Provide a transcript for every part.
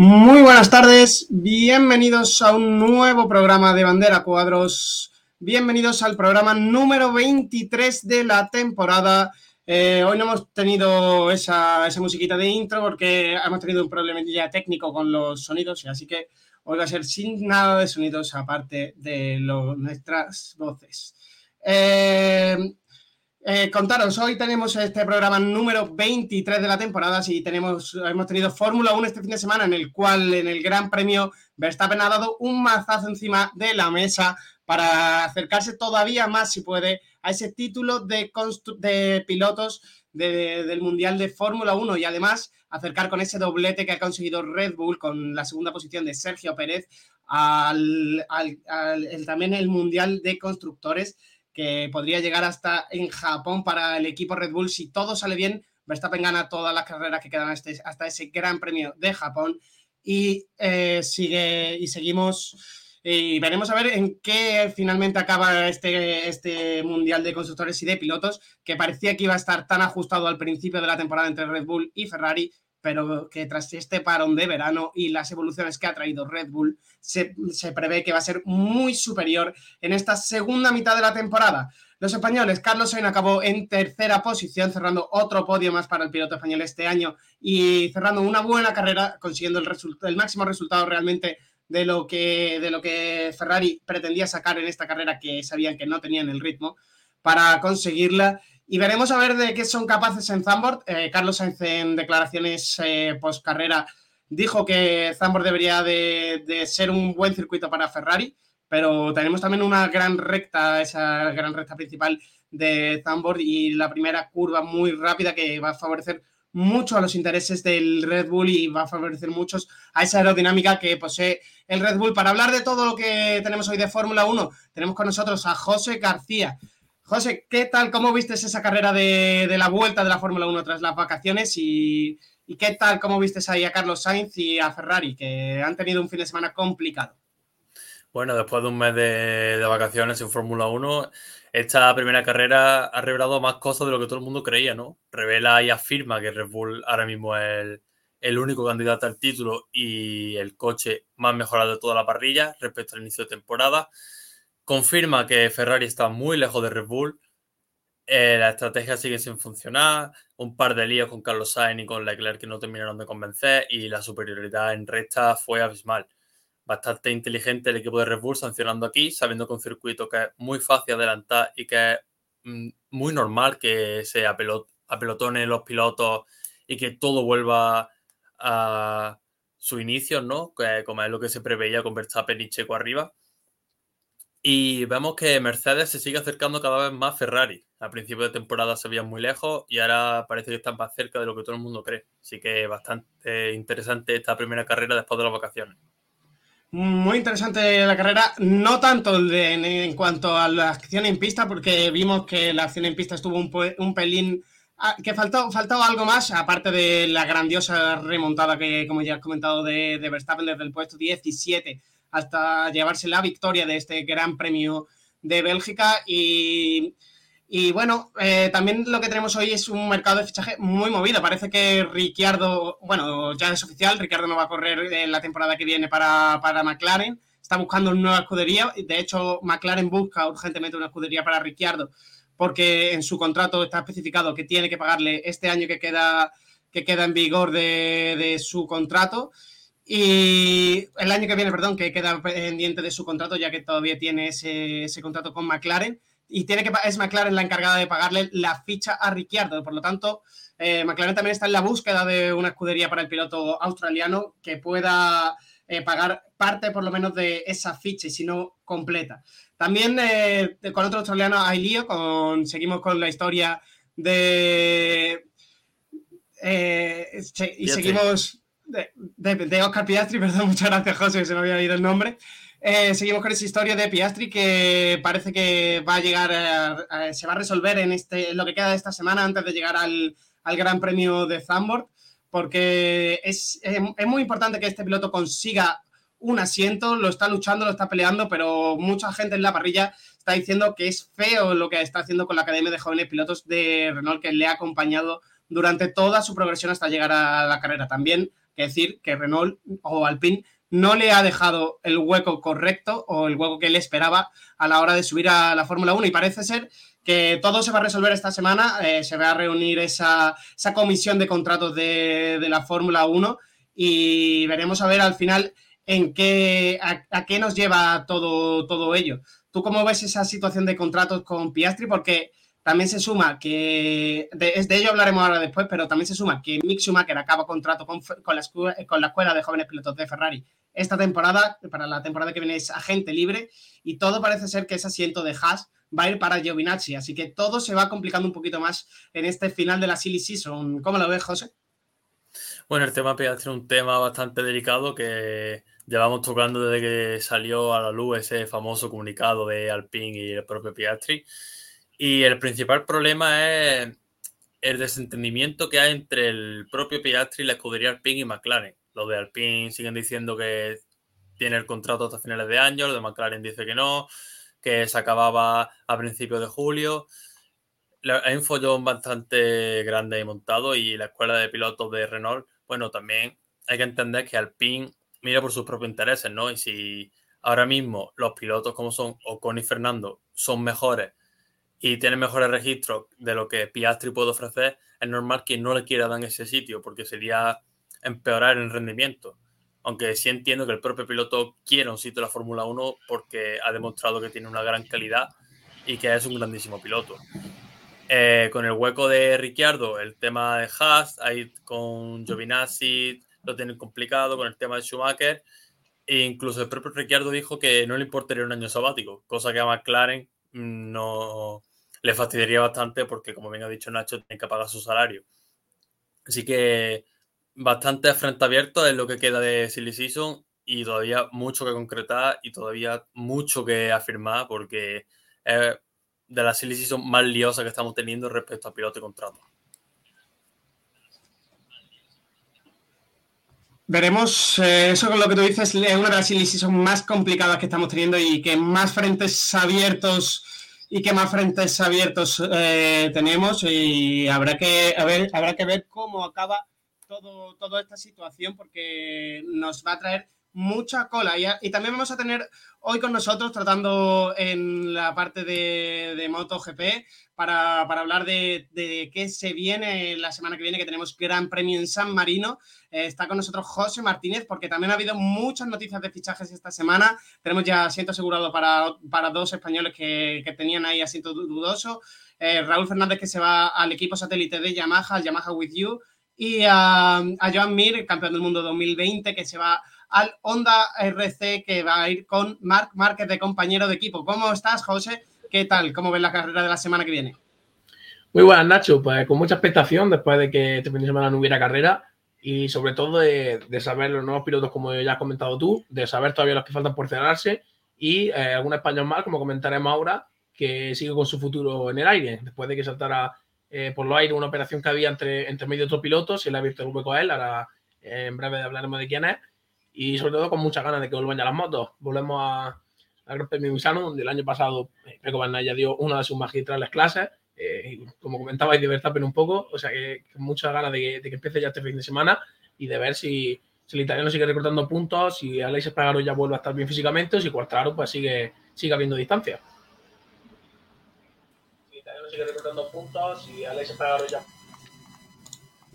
Muy buenas tardes, bienvenidos a un nuevo programa de Bandera Cuadros. Bienvenidos al programa número 23 de la temporada. Eh, hoy no hemos tenido esa, esa, musiquita de intro porque hemos tenido un problema ya técnico con los sonidos, así que hoy va a ser sin nada de sonidos aparte de nuestras voces. Eh, eh, contaros, hoy tenemos este programa número 23 de la temporada y tenemos, hemos tenido Fórmula 1 este fin de semana en el cual en el Gran Premio Verstappen ha dado un mazazo encima de la mesa para acercarse todavía más, si puede, a ese título de, pilotos del Mundial de Fórmula 1 y además acercar con ese doblete que ha conseguido Red Bull con la segunda posición de Sergio Pérez al, también el Mundial de Constructores que podría llegar hasta en Japón para el equipo Red Bull. Si todo sale bien, Verstappen gana todas las carreras que quedan hasta, ese Gran Premio de Japón y eh, sigue y seguimos y veremos a ver en qué finalmente acaba este, este Mundial de Constructores y de Pilotos, que parecía que iba a estar tan ajustado al principio de la temporada entre Red Bull y Ferrari, pero que tras este parón de verano y las evoluciones que ha traído Red Bull, se, prevé que va a ser muy superior en esta segunda mitad de la temporada. Los españoles, Carlos Sainz acabó en tercera posición, cerrando otro podio más para el piloto español este año y cerrando una buena carrera, consiguiendo el, el máximo resultado realmente de lo, que, de lo que Ferrari pretendía sacar en esta carrera que sabían que no tenían el ritmo para conseguirla. Y veremos a ver de qué son capaces en Zambord. Eh, Carlos Sainz en declaraciones eh, post carrera dijo que Zambord debería de, ser un buen circuito para Ferrari, pero tenemos también una gran recta, esa gran recta principal de Zambord y la primera curva muy rápida que va a favorecer mucho a los intereses del Red Bull y va a favorecer muchos a esa aerodinámica que posee el Red Bull. Para hablar de todo lo que tenemos hoy de Fórmula 1, tenemos con nosotros a José García, José, ¿qué tal? ¿Cómo viste esa carrera de, la vuelta de la Fórmula 1 tras las vacaciones? Y, qué tal? ¿Cómo viste ahí a Carlos Sainz y a Ferrari, que han tenido un fin de semana complicado? Bueno, después de un mes de, vacaciones en Fórmula 1, esta primera carrera ha revelado más cosas de lo que todo el mundo creía, ¿no? Revela y afirma que Red Bull ahora mismo es el único candidato al título y el coche más mejorado de toda la parrilla respecto al inicio de temporada confirma que Ferrari está muy lejos de Red Bull. Eh, la estrategia sigue sin funcionar. Un par de líos con Carlos Sainz y con Leclerc que no terminaron de convencer. Y la superioridad en recta fue abismal. Bastante inteligente el equipo de Red Bull sancionando aquí, sabiendo que un circuito que es muy fácil adelantar y que es mm, muy normal que se apelotonen los pilotos y que todo vuelva a su inicio, ¿no? Como es lo que se preveía con Verstappen y Checo arriba. Y vemos que Mercedes se sigue acercando cada vez más a Ferrari. A principio de temporada se veían muy lejos y ahora parece que están más cerca de lo que todo el mundo cree. Así que bastante interesante esta primera carrera después de las vacaciones. Muy interesante la carrera, no tanto en, cuanto a la acción en pista, porque vimos que la acción en pista estuvo un, pelín ah, que faltó, faltaba algo más, aparte de la grandiosa remontada que, como ya has comentado, de, de Verstappen desde el puesto 17 hasta llevarse la victoria de este Gran Premio de Bélgica. Y, bueno, eh, también lo que tenemos hoy es un mercado de fichaje muy movido. Parece que Ricciardo, bueno, ya es oficial, Ricciardo no va a correr en la temporada que viene para, para McLaren. Está buscando una nueva escudería. De hecho, McLaren busca urgentemente una escudería para Ricciardo porque en su contrato está especificado que tiene que pagarle este año que queda, que queda en vigor de, de su contrato. Y el año que viene, perdón, que queda pendiente de su contrato, ya que todavía tiene ese, contrato con McLaren. Y tiene que, es McLaren la encargada de pagarle la ficha a Ricciardo. Por lo tanto, eh, McLaren también está en la búsqueda de una escudería para el piloto australiano que pueda eh, pagar parte, por lo menos, de esa ficha y si no, completa. También eh, con otro australiano hay lío. Con, seguimos con la historia de. y seguimos de, Oscar Piastri, perdón, muchas gracias José, se me había ido el nombre. Eh, seguimos con esa historia de Piastri que parece que va a llegar, se va a resolver en este, lo que queda de esta semana antes de llegar al, Gran Premio de Zandvoort, porque es, es, muy importante que este piloto consiga un asiento, lo está luchando, lo está peleando, pero mucha gente en la parrilla está diciendo que es feo lo que está haciendo con la Academia de Jóvenes Pilotos de Renault, que le ha acompañado durante toda su progresión hasta llegar a la carrera. También, que decir que Renault o Alpine no le ha dejado el hueco correcto o el hueco que él esperaba a la hora de subir a la Fórmula 1 y parece ser que todo se va a resolver esta semana, eh, se va a reunir esa, comisión de contratos de, la Fórmula 1 y veremos a ver al final en qué, a, qué nos lleva todo, todo ello. ¿Tú cómo ves esa situación de contratos con Piastri? Porque también se suma que, de, de, ello hablaremos ahora después, pero también se suma que Mick Schumacher acaba contrato con, con, la, con la Escuela de Jóvenes Pilotos de Ferrari esta temporada, para la temporada que viene es agente libre y todo parece ser que ese asiento de Haas va a ir para Giovinazzi, así que todo se va complicando un poquito más en este final de la silly season. ¿Cómo lo ves, José? Bueno, el tema es un tema bastante delicado que llevamos tocando desde que salió a la luz ese famoso comunicado de Alpine y el propio Piastri. Y el principal problema es el desentendimiento que hay entre el propio Piastri la escudería Alpine y McLaren. Los de Alpine siguen diciendo que tiene el contrato hasta finales de año, los de McLaren dice que no, que se acababa a principios de julio. Hay un follón bastante grande y montado y la escuela de pilotos de Renault, bueno, también hay que entender que Alpine mira por sus propios intereses, ¿no? Y si ahora mismo los pilotos como son Ocon y Fernando son mejores y tienen mejores registros de lo que Piastri puede ofrecer, es normal que no le quiera dar ese sitio porque sería empeorar el rendimiento. Aunque sí entiendo que el propio piloto quiere un sitio en la Fórmula 1 porque ha demostrado que tiene una gran calidad y que es un grandísimo piloto. Eh, con el hueco de Ricciardo, el tema de Haas, ahí con Giovinazzi, lo tienen complicado con el tema de Schumacher. E incluso el propio Ricciardo dijo que no le importaría un año sabático, cosa que a McLaren no le fastidiaría bastante porque, como bien ha dicho Nacho, tiene que pagar su salario. Así que bastante frente abierto es lo que queda de Silly Season y todavía mucho que concretar y todavía mucho que afirmar porque es de la Silly Season más liosa que estamos teniendo respecto a piloto y contrato. Veremos, eh, eso con lo que tú dices es una de las son más complicadas que estamos teniendo y que más frentes abiertos y que más frentes abiertos eh, tenemos. Y habrá que, ver, habrá que ver cómo acaba todo, toda esta situación porque nos va a traer mucha cola. Y, también vamos a tener hoy con nosotros, tratando en la parte de, MotoGP, para, hablar de, qué se viene la semana que viene, que tenemos Gran Premio en San Marino. Eh, está con nosotros José Martínez, porque también ha habido muchas noticias de fichajes esta semana. Tenemos ya asiento asegurado para, para dos españoles que, que tenían ahí asiento dudoso. Eh, Raúl Fernández, que se va al equipo satélite de Yamaha, Yamaha With You. Y a, a Joan Mir, campeón del mundo 2020, que se va al Honda RC que va a ir con Marc Márquez de compañero de equipo. ¿Cómo estás, José? ¿Qué tal? ¿Cómo ves la carrera de la semana que viene? Muy buenas, Nacho. Pues con mucha expectación después de que este fin de semana no hubiera carrera y sobre todo de, saber los nuevos pilotos, como ya has comentado tú, de saber todavía los que faltan por cerrarse y eh, algún español más, como comentaremos ahora, que sigue con su futuro en el aire. Después de que saltara eh, por los aires una operación que había entre, entre medio de otros pilotos, se le ha abierto el hueco a él. Ahora eh, en breve hablaremos de quién es y sobre todo con muchas ganas de que vuelvan ya las motos. Volvemos a, al Gran Premio Misano, donde el año pasado eh, Peco ya dio una de sus magistrales clases, eh, como comentabais, de Verstappen un poco, o sea que, muchas ganas de que, empiece ya este fin de semana y de ver si, el italiano sigue recortando puntos, si Alex Espargaro ya vuelve a estar bien físicamente o si Cuartaro pues sigue, sigue habiendo distancia. El italiano sigue recortando puntos, si Alex Espargaro ya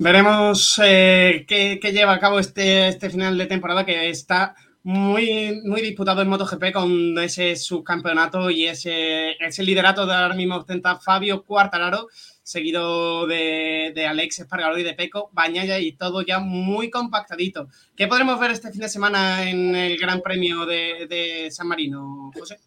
Veremos eh, qué, lleva a cabo este, este final de temporada que está muy, muy disputado en MotoGP con ese subcampeonato y ese, ese liderato de ahora mismo ostenta Fabio Cuartararo, seguido de, de Alex Espargaro y de Peco Bañaya y todo ya muy compactadito. ¿Qué podremos ver este fin de semana en el Gran Premio de, de San Marino, José?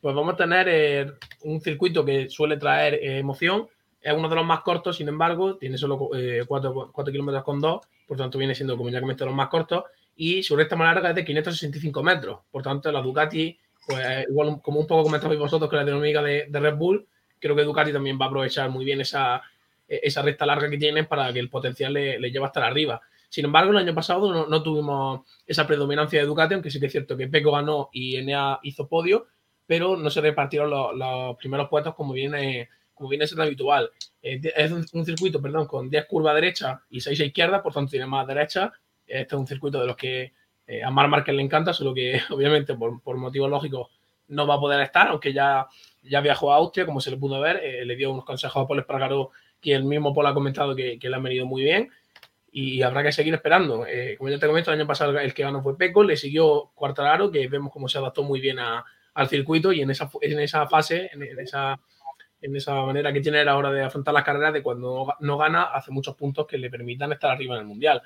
Pues vamos a tener eh, un circuito que suele traer eh, emoción es uno de los más cortos, sin embargo, tiene solo 4, eh, kilómetros con 2, por tanto viene siendo, como ya comenté, los más cortos. Y su recta más larga es de 565 metros. Por tanto, la Ducati, pues igual como un poco comentabais vosotros que la dinámica de, Red Bull, creo que Ducati también va a aprovechar muy bien esa, e, esa recta larga que tienen para que el potencial le, le lleve hasta arriba. Sin embargo, el año pasado no, tuvimos esa predominancia de Ducati, aunque sí que es cierto que Peco ganó y Enea hizo podio, pero no se repartieron los, los primeros puestos como viene como viene siendo habitual. es un, circuito, perdón, con 10 curvas derecha y 6 a izquierda, por tanto tiene más derecha. Este es un circuito de los que a Mar Márquez le encanta, solo que obviamente por, por motivos lógicos no va a poder estar, aunque ya, ya viajó a Austria, como se le pudo ver, le dio unos consejos a Paul Espargaró que el mismo Paul ha comentado que, que le han venido muy bien y habrá que seguir esperando. Eh, como ya te comento, el año pasado el que ganó fue Peco, le siguió Cuartararo, que vemos cómo se adaptó muy bien al circuito y en esa, en esa fase, en, esa, en esa manera que tiene a la hora de afrontar las carreras, de cuando no gana, hace muchos puntos que le permitan estar arriba en el Mundial.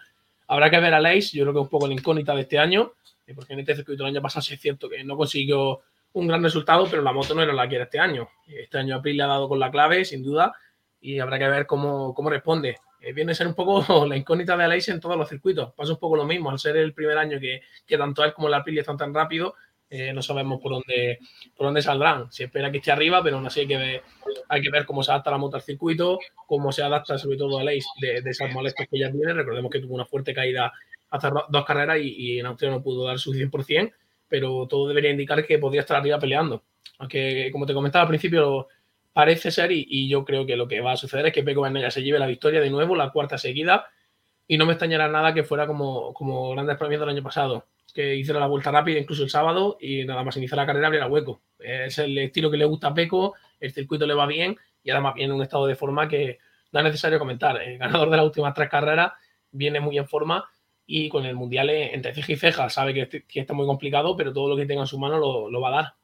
Habrá que ver a Leis, yo creo que es un poco la incógnita de este año, eh, porque en este circuito el año pasado sí es cierto que no consiguió un gran resultado, pero la moto no era la que era este año. Este año April le ha dado con la clave, sin duda, y habrá que ver cómo, cómo responde. Eh, viene a ser un poco la incógnita de Aleix en todos los circuitos. Pasa un poco lo mismo, al ser el primer año que, que tanto él como la Aprilia están tan rápido, eh, no sabemos por dónde, por dónde saldrán. Se espera que esté arriba, pero aún así hay que ver, hay que ver cómo se adapta la moto al circuito, cómo se adapta sobre todo a de, de esas molestias que ya tiene. Recordemos que tuvo una fuerte caída hace dos carreras y, en Austria no pudo dar su 100%, pero todo debería indicar que podría estar arriba peleando. Aunque, como te comentaba al principio, parece ser, y, yo creo que lo que va a suceder es que Peco Bernella se lleve la victoria de nuevo, la cuarta seguida, y no me extrañará nada que fuera como, como grandes premios del año pasado, que hiciera la vuelta rápida incluso el sábado y nada más iniciar la carrera abriera hueco. Es el estilo que le gusta a Peco, el circuito le va bien y además viene en un estado de forma que no es necesario comentar. El ganador de las últimas tres carreras viene muy en forma y con el Mundial entre ceja y ceja sabe que, que está muy complicado, pero todo lo que tenga en su mano lo va a dar.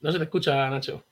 No se te escucha, Nacho.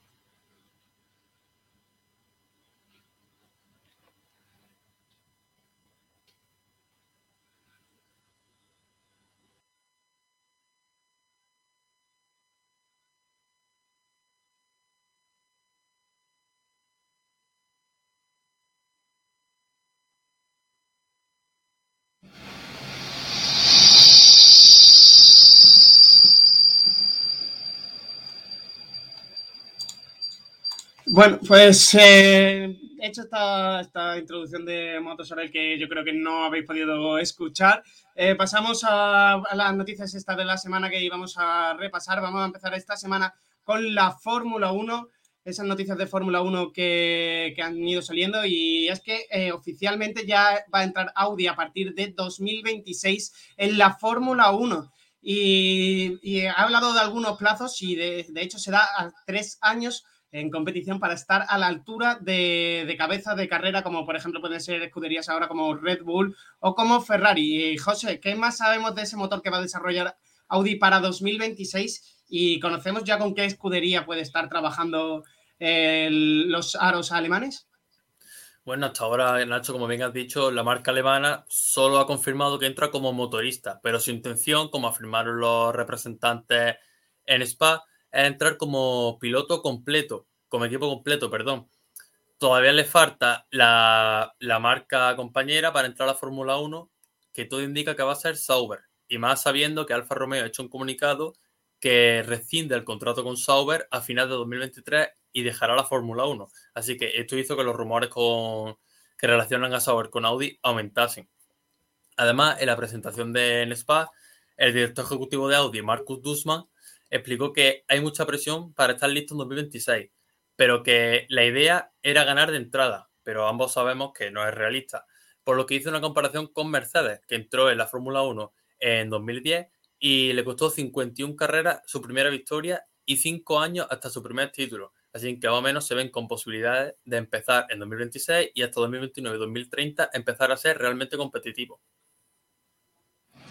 Bueno, pues he eh, hecho esta, introducción de Motosorel que yo creo que no habéis podido escuchar. Eh, pasamos a, las noticias esta de la semana que íbamos a repasar. Vamos a empezar esta semana con la Fórmula 1, esas noticias de Fórmula 1 que, han ido saliendo y es que eh, oficialmente ya va a entrar Audi a partir de 2026 en la Fórmula 1. Y, ha hablado de algunos plazos y de, de hecho se da a tres años en competición para estar a la altura de, cabeza de carrera, como por ejemplo pueden ser escuderías ahora como Red Bull o como Ferrari. Y José, ¿qué más sabemos de ese motor que va a desarrollar Audi para 2026? Y conocemos ya con qué escudería puede estar trabajando los aros alemanes. Bueno, hasta ahora, Nacho, como bien has dicho, la marca alemana solo ha confirmado que entra como motorista, pero su intención, como afirmaron los representantes en Spa, es entrar como piloto completo, como equipo completo, perdón. Todavía le falta la, marca compañera para entrar a la Fórmula 1, que todo indica que va a ser Sauber. Y más sabiendo que Alfa Romeo ha hecho un comunicado que rescinde el contrato con Sauber a final de 2023 y dejará la Fórmula 1. Así que esto hizo que los rumores con, que relacionan a Sauber con Audi aumentasen. Además, en la presentación de en el director ejecutivo de Audi, Marcus Dussmann, explicó que hay mucha presión para estar listo en 2026, pero que la idea era ganar de entrada, pero ambos sabemos que no es realista. Por lo que hizo una comparación con Mercedes, que entró en la Fórmula 1 en 2010 y le costó 51 carreras su primera victoria y 5 años hasta su primer título. Así que más o menos se ven con posibilidades de empezar en 2026 y hasta 2029-2030 empezar a ser realmente competitivo.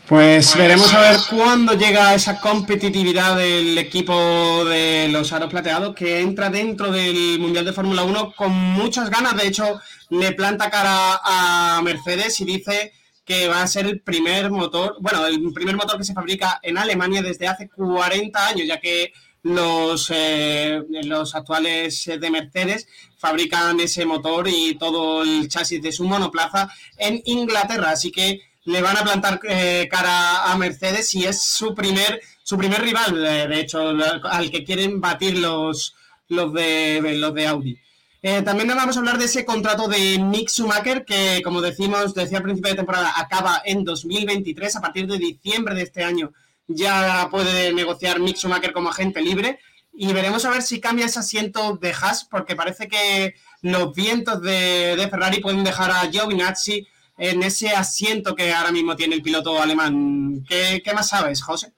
Pues veremos a ver cuándo llega esa competitividad del equipo de los aros plateados que entra dentro del Mundial de Fórmula 1 con muchas ganas. De hecho, le planta cara a Mercedes y dice que va a ser el primer motor, bueno, el primer motor que se fabrica en Alemania desde hace 40 años, ya que los, eh, los actuales de Mercedes fabrican ese motor y todo el chasis de su monoplaza en Inglaterra. Así que le van a plantar eh, cara a Mercedes y es su primer, su primer rival, eh, de hecho, al que quieren batir los, los, de, los de Audi. Eh, también vamos a hablar de ese contrato de Mick Schumacher que, como decimos, decía al principio de temporada, acaba en 2023. A partir de diciembre de este año ya puede negociar Mick Schumacher como agente libre. Y veremos a ver si cambia ese asiento de Haas, porque parece que los vientos de, Ferrari pueden dejar a Giovinazzi en ese asiento que ahora mismo tiene el piloto alemán. ¿Qué, más sabes, José?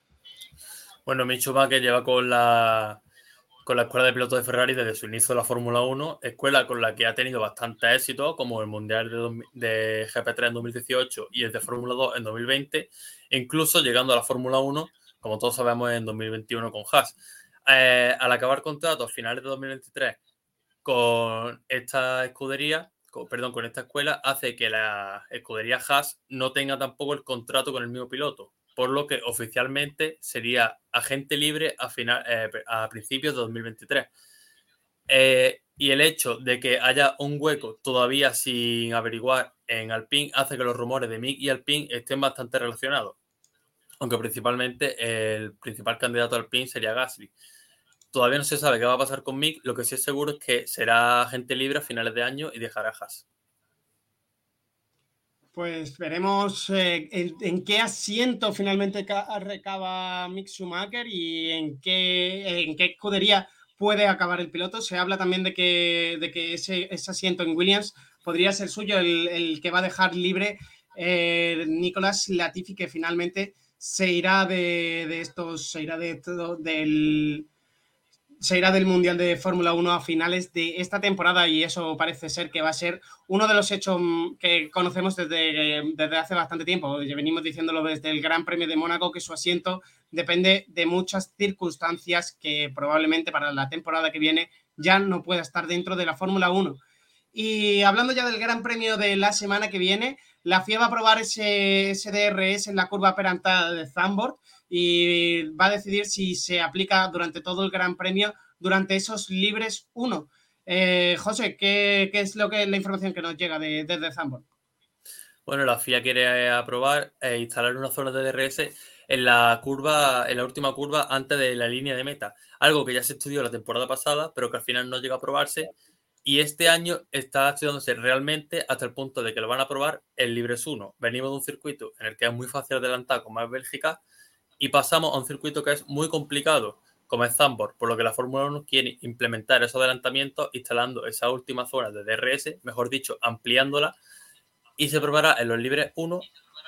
Bueno, Mick Schumacher lleva con la, con la escuela de pilotos de Ferrari desde su inicio de la Fórmula 1, escuela con la que ha tenido bastante éxito, como el Mundial de, de GP3 en 2018 y el de Fórmula 2 en 2020, incluso llegando a la Fórmula 1, como todos sabemos, en 2021 con Haas. Eh, al acabar contrato a finales de 2023 con esta escudería, perdón, con esta escuela, hace que la escudería Haas no tenga tampoco el contrato con el mismo piloto por lo que oficialmente sería agente libre a, final, eh, a principios de 2023. Eh, y el hecho de que haya un hueco todavía sin averiguar en Alpine hace que los rumores de Mick y Alpine estén bastante relacionados. Aunque principalmente el principal candidato a Alpine sería Gasly. Todavía no se sabe qué va a pasar con Mick, lo que sí es seguro es que será agente libre a finales de año y dejará Haas. Pues veremos eh, en, qué asiento finalmente recaba Mick Schumacher y en qué, en qué escudería puede acabar el piloto. Se habla también de que, de que ese, asiento en Williams podría ser suyo, el, que va a dejar libre eh, Nicolás Latifi, que finalmente se irá de, de estos, se irá de todo, del, se irá del Mundial de Fórmula 1 a finales de esta temporada y eso parece ser que va a ser uno de los hechos mm, que conocemos desde, desde hace bastante tiempo. Ya venimos diciéndolo desde el Gran Premio de Mónaco que su asiento depende de muchas circunstancias que probablemente para la temporada que viene ya no pueda estar dentro de la Fórmula 1. Y hablando ya del Gran Premio de la semana que viene, la FIA va a probar ese, ese DRS en la curva perantada de Zandvoort y va a decidir si se aplica durante todo el Gran Premio durante esos libres 1. Eh, José, ¿qué, es lo que la información que nos llega de, desde Zambor? Bueno, la FIA quiere aprobar e instalar una zona de DRS en la curva, en la última curva antes de la línea de meta. Algo que ya se estudió la temporada pasada, pero que al final no llega a aprobarse. Y este año está estudiándose realmente hasta el punto de que lo van a aprobar en Libres 1. Venimos de un circuito en el que es muy fácil adelantar, como es Bélgica, y pasamos a un circuito que es muy complicado, como es Zambor, por lo que la Fórmula 1 quiere implementar esos adelantamientos instalando esa última zona de DRS, mejor dicho, ampliándola, y se probará en los libres 1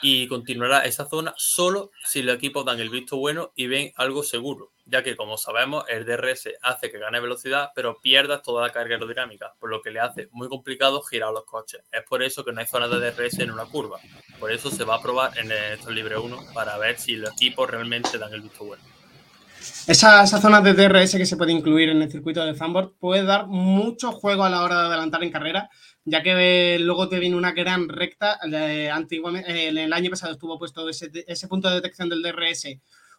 y continuará esa zona solo si los equipos dan el visto bueno y ven algo seguro, ya que como sabemos el DRS hace que gane velocidad pero pierda toda la carga aerodinámica, por lo que le hace muy complicado girar los coches. Es por eso que no hay zona de DRS en una curva, por eso se va a probar en estos libre 1 para ver si los equipos realmente dan el visto bueno. Esa, esa, zona de DRS que se puede incluir en el circuito de Zandvoort puede dar mucho juego a la hora de adelantar en carrera, ya que luego te viene una gran recta. antiguamente, en el año pasado estuvo puesto ese, punto de detección del DRS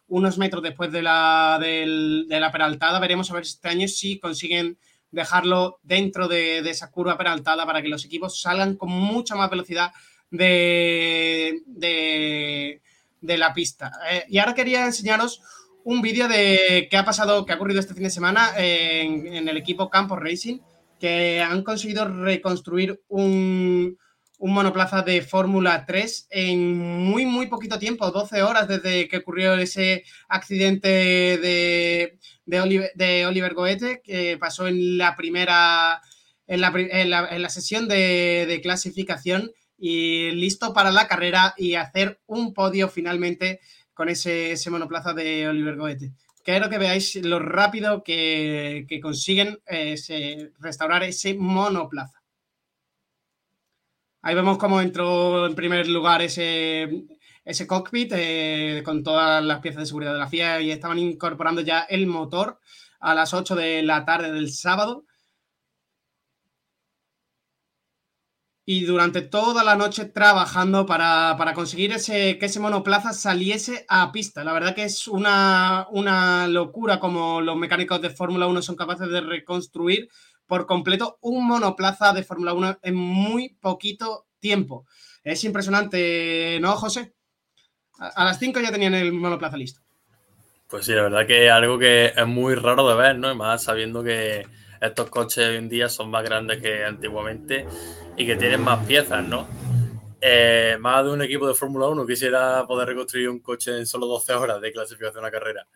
unos metros después de la, de la peraltada. Veremos a ver este año si consiguen dejarlo dentro de, esa curva peraltada para que los equipos salgan con mucha más velocidad de, de, la pista. Eh, y ahora quería enseñaros un vídeo de qué ha pasado, qué ha ocurrido este fin de semana en, en el equipo Campos Racing que han conseguido reconstruir un, monoplaza de Fórmula 3 en muy, muy poquito tiempo, 12 horas desde que ocurrió ese accidente de, Oliver, Goethe, que pasó en la primera, en la, sesión de, de, clasificación y listo para la carrera y hacer un podio finalmente con ese, ese monoplaza de Oliver Goethe quiero que veáis lo rápido que, consiguen eh, restaurar ese monoplaza. Ahí vemos cómo entró en primer lugar ese, ese cockpit eh, con todas las piezas de seguridad de la FIA y estaban incorporando ya el motor a las 8 de la tarde del sábado. Y durante toda la noche trabajando para, conseguir ese, que ese monoplaza saliese a pista. La verdad que es una, una locura como los mecánicos de Fórmula 1 son capaces de reconstruir por completo un monoplaza de Fórmula 1 en muy poquito tiempo. Es impresionante, ¿no, José? A, las 5 ya tenían el monoplaza listo. Pues sí, la verdad que es algo que es muy raro de ver, ¿no? Y más sabiendo que estos coches hoy en día son más grandes que antiguamente y que tienen más piezas, ¿no? eh, más de un equipo de Fórmula 1 quisiera poder reconstruir un coche en solo 12 horas de clasificación a carrera.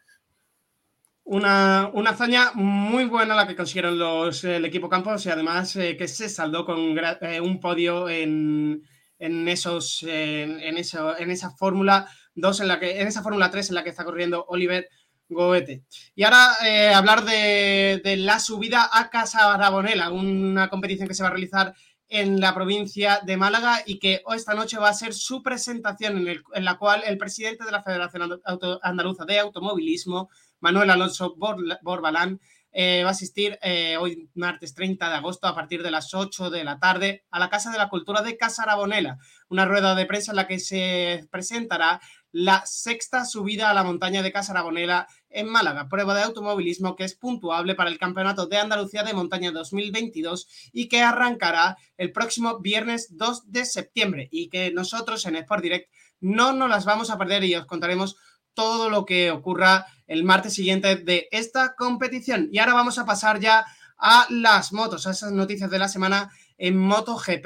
Una, hazaña muy buena la que consiguieron los, el equipo Campos y además eh, que se saldó con eh, un podio en, esos, en, eso, en esa Fórmula 2, en, la que, en esa Fórmula 3 en la que está corriendo Oliver Goete. Y ahora hablar de, la subida a Casa Arabonela, una competición que se va a realizar en la provincia de Málaga y que esta noche va a ser su presentación en, la cual el presidente de la Federación Andaluza de Automovilismo, Manuel Alonso Borbalán, eh, va a asistir eh, hoy martes 30 de agosto a partir de las 8 de la tarde a la Casa de la Cultura de Casa Arabonela, una rueda de prensa en la que se presentará la sexta subida a la montaña de Casa Arabonela en Málaga, prueba de automovilismo que es puntuable para el Campeonato de Andalucía de Montaña 2022 y que arrancará el próximo viernes 2 de septiembre y que nosotros en Sport Direct no nos las vamos a perder y os contaremos todo lo que ocurra el martes siguiente de esta competición. Y ahora vamos a pasar ya a las motos, a esas noticias de la semana en MotoGP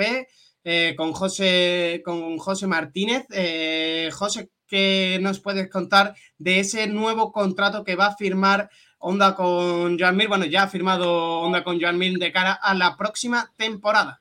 eh, con, José, con José Martínez. Eh, José, ¿qué nos puedes contar de ese nuevo contrato que va a firmar Honda con Joan Mir? Bueno, ya ha firmado Honda con Joan Mir de cara a la próxima temporada.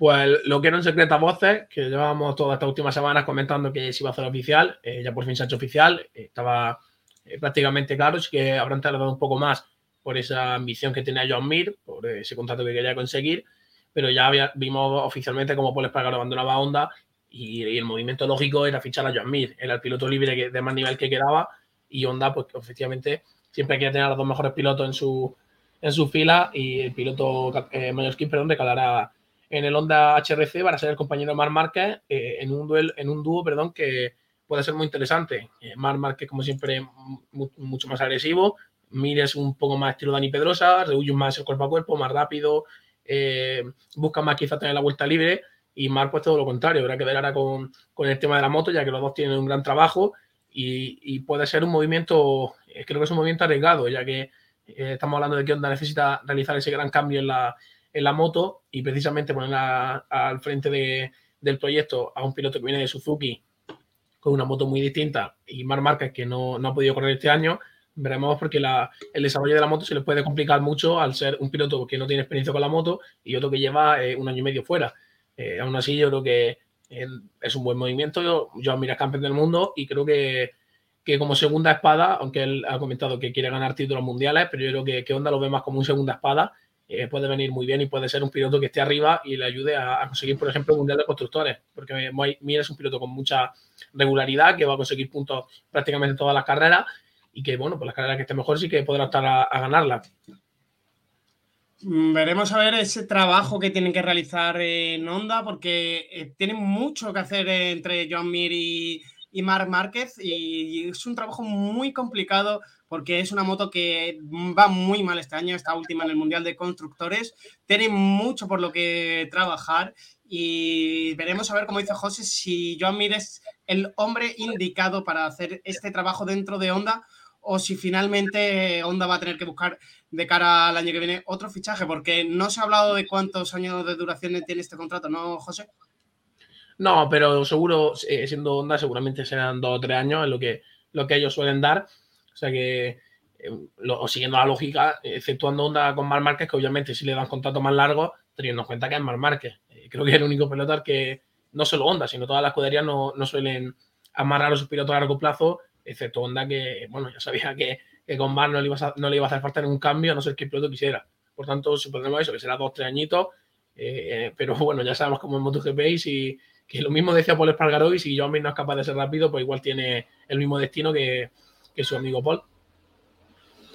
Pues lo que era en secreta voces, que llevábamos todas estas últimas semanas comentando que se iba a hacer oficial, eh, ya por fin se ha hecho oficial, eh, estaba eh, prácticamente claro, es que habrán tardado un poco más por esa ambición que tenía John Mir, por ese contrato que quería conseguir, pero ya vimos oficialmente como Paul Espargaro abandonaba Honda y, y, el movimiento lógico era fichar a John Mir, era el piloto libre de más nivel que quedaba y Honda, pues efectivamente siempre quiere tener a los dos mejores pilotos en su, en su fila y el piloto eh, perdón, recalará en el Honda HRC para ser el compañero Mar Márquez eh, en, un duel, en un dúo perdón, que puede ser muy interesante. Eh, Mar como siempre, mucho más agresivo. Mir es un poco más estilo Dani Pedrosa, Reullo más el cuerpo a cuerpo, más rápido, eh, busca más quizá tener la vuelta libre. Y Mar, pues todo lo contrario, habrá que ver ahora con, con, el tema de la moto, ya que los dos tienen un gran trabajo y, y puede ser un movimiento, creo que es un movimiento arriesgado, ya que estamos hablando de que Honda necesita realizar ese gran cambio en la, en la moto y precisamente poner al frente de, del proyecto a un piloto que viene de Suzuki con una moto muy distinta y más marcas que no, no, ha podido correr este año, veremos porque el desarrollo de la moto se le puede complicar mucho al ser un piloto que no tiene experiencia con la moto y otro que lleva eh, un año y medio fuera. Eh, aún así, yo creo que eh, es un buen movimiento. Yo, yo campeón del mundo y creo que, que, como segunda espada, aunque él ha comentado que quiere ganar títulos mundiales, pero yo creo que, que Honda lo ve más como un segunda espada eh, puede venir muy bien y puede ser un piloto que esté arriba y le ayude a, conseguir, por ejemplo, un Mundial de Constructores, porque Mir es un piloto con mucha regularidad, que va a conseguir puntos prácticamente en todas las carreras y que, bueno, pues las carreras que esté mejor sí que podrá estar a, ganarla. Mm, veremos a ver ese trabajo que tienen que realizar en Honda, porque eh, tienen mucho que hacer entre John Mir y, y Márquez y es un trabajo muy complicado porque es una moto que va muy mal este año, está última en el Mundial de Constructores, tiene mucho por lo que trabajar y veremos a ver, como dice José, si Joan Mir es el hombre indicado para hacer este trabajo dentro de Honda o si finalmente Honda va a tener que buscar de cara al año que viene otro fichaje, porque no se ha hablado de cuántos años de duración tiene este contrato, ¿no, José? No, pero seguro, eh, siendo Honda, seguramente serán dos o tres años, en lo que, lo que ellos suelen dar. O sea que, eh, siguiendo la lógica, exceptuando Honda con Mar Márquez, que obviamente si le dan contrato más largo, teniendo en cuenta que es Mar Márquez. Eh, creo que es el único piloto que no solo Honda, sino todas las escuderías no, no, suelen amarrar a sus pilotos a largo plazo, excepto Honda, que, bueno, ya sabía que, con Mar no le, iba a, no le iba a hacer falta ningún cambio, a no ser que el piloto quisiera. Por tanto, supondremos eso, que será dos, tres añitos. Eh, pero bueno, ya sabemos cómo es MotoGP y si, que lo mismo decía Paul Espargaró y si Joan Mir no es capaz de ser rápido, pues igual tiene el mismo destino que, que su amigo Paul.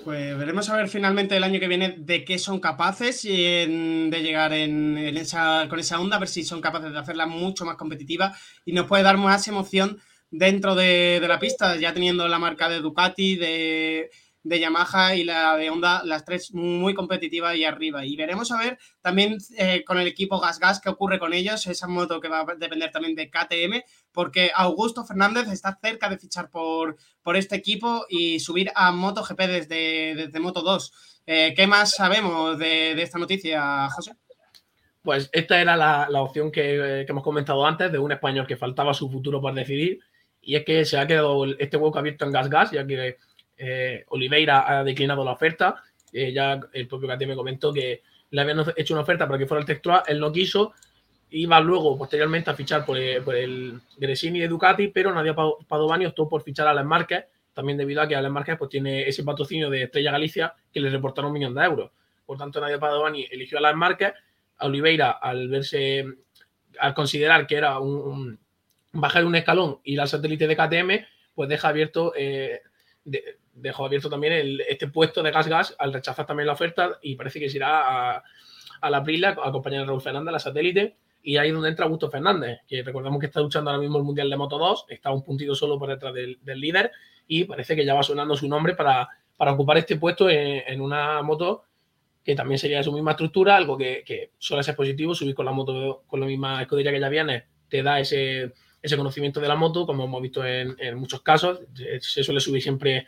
Pues veremos a ver finalmente el año que viene de qué son capaces de llegar en, esa, con esa onda, a ver si son capaces de hacerla mucho más competitiva y nos puede dar más emoción dentro de, de la pista, ya teniendo la marca de Ducati, de, de Yamaha y la de Honda, las tres muy competitivas y arriba. Y veremos a ver también eh, con el equipo Gas Gas qué ocurre con ellos, esa moto que va a depender también de KTM, porque Augusto Fernández está cerca de fichar por, por este equipo y subir a MotoGP desde, desde Moto 2. Eh, ¿Qué más sabemos de, esta noticia, José? Pues esta era la, opción que, hemos comentado antes de un español que faltaba su futuro por decidir. Y es que se ha quedado este hueco abierto en Gas Gas, ya que eh, Oliveira ha declinado la oferta. Eh, ya el propio KTM me comentó que le habían hecho una oferta para que fuera el textual, él no quiso. Iba luego, posteriormente, a fichar por, el Gresini de Ducati, pero Nadia Padovani optó por fichar a las marcas, también debido a que Alex Márquez pues, tiene ese patrocinio de Estrella Galicia que le reportaron un millón de euros. Por tanto, Nadia Padovani eligió a las marcas a Oliveira, al verse, al considerar que era un, bajar un escalón y al satélite de KTM, pues deja abierto, eh, dejó abierto también este puesto de gas gas al rechazar también la oferta y parece que se irá a, a la Prila a acompañar a Raúl Fernández, la satélite. Y ahí es donde entra Augusto Fernández, que recordamos que está luchando ahora mismo el Mundial de Moto 2, está un puntito solo por detrás del, líder y parece que ya va sonando su nombre para, para ocupar este puesto en, una moto que también sería de su misma estructura, algo que, suele ser positivo, subir con la moto con la misma escudería que ya viene, te da ese, ese conocimiento de la moto, como hemos visto en, muchos casos, se suele subir siempre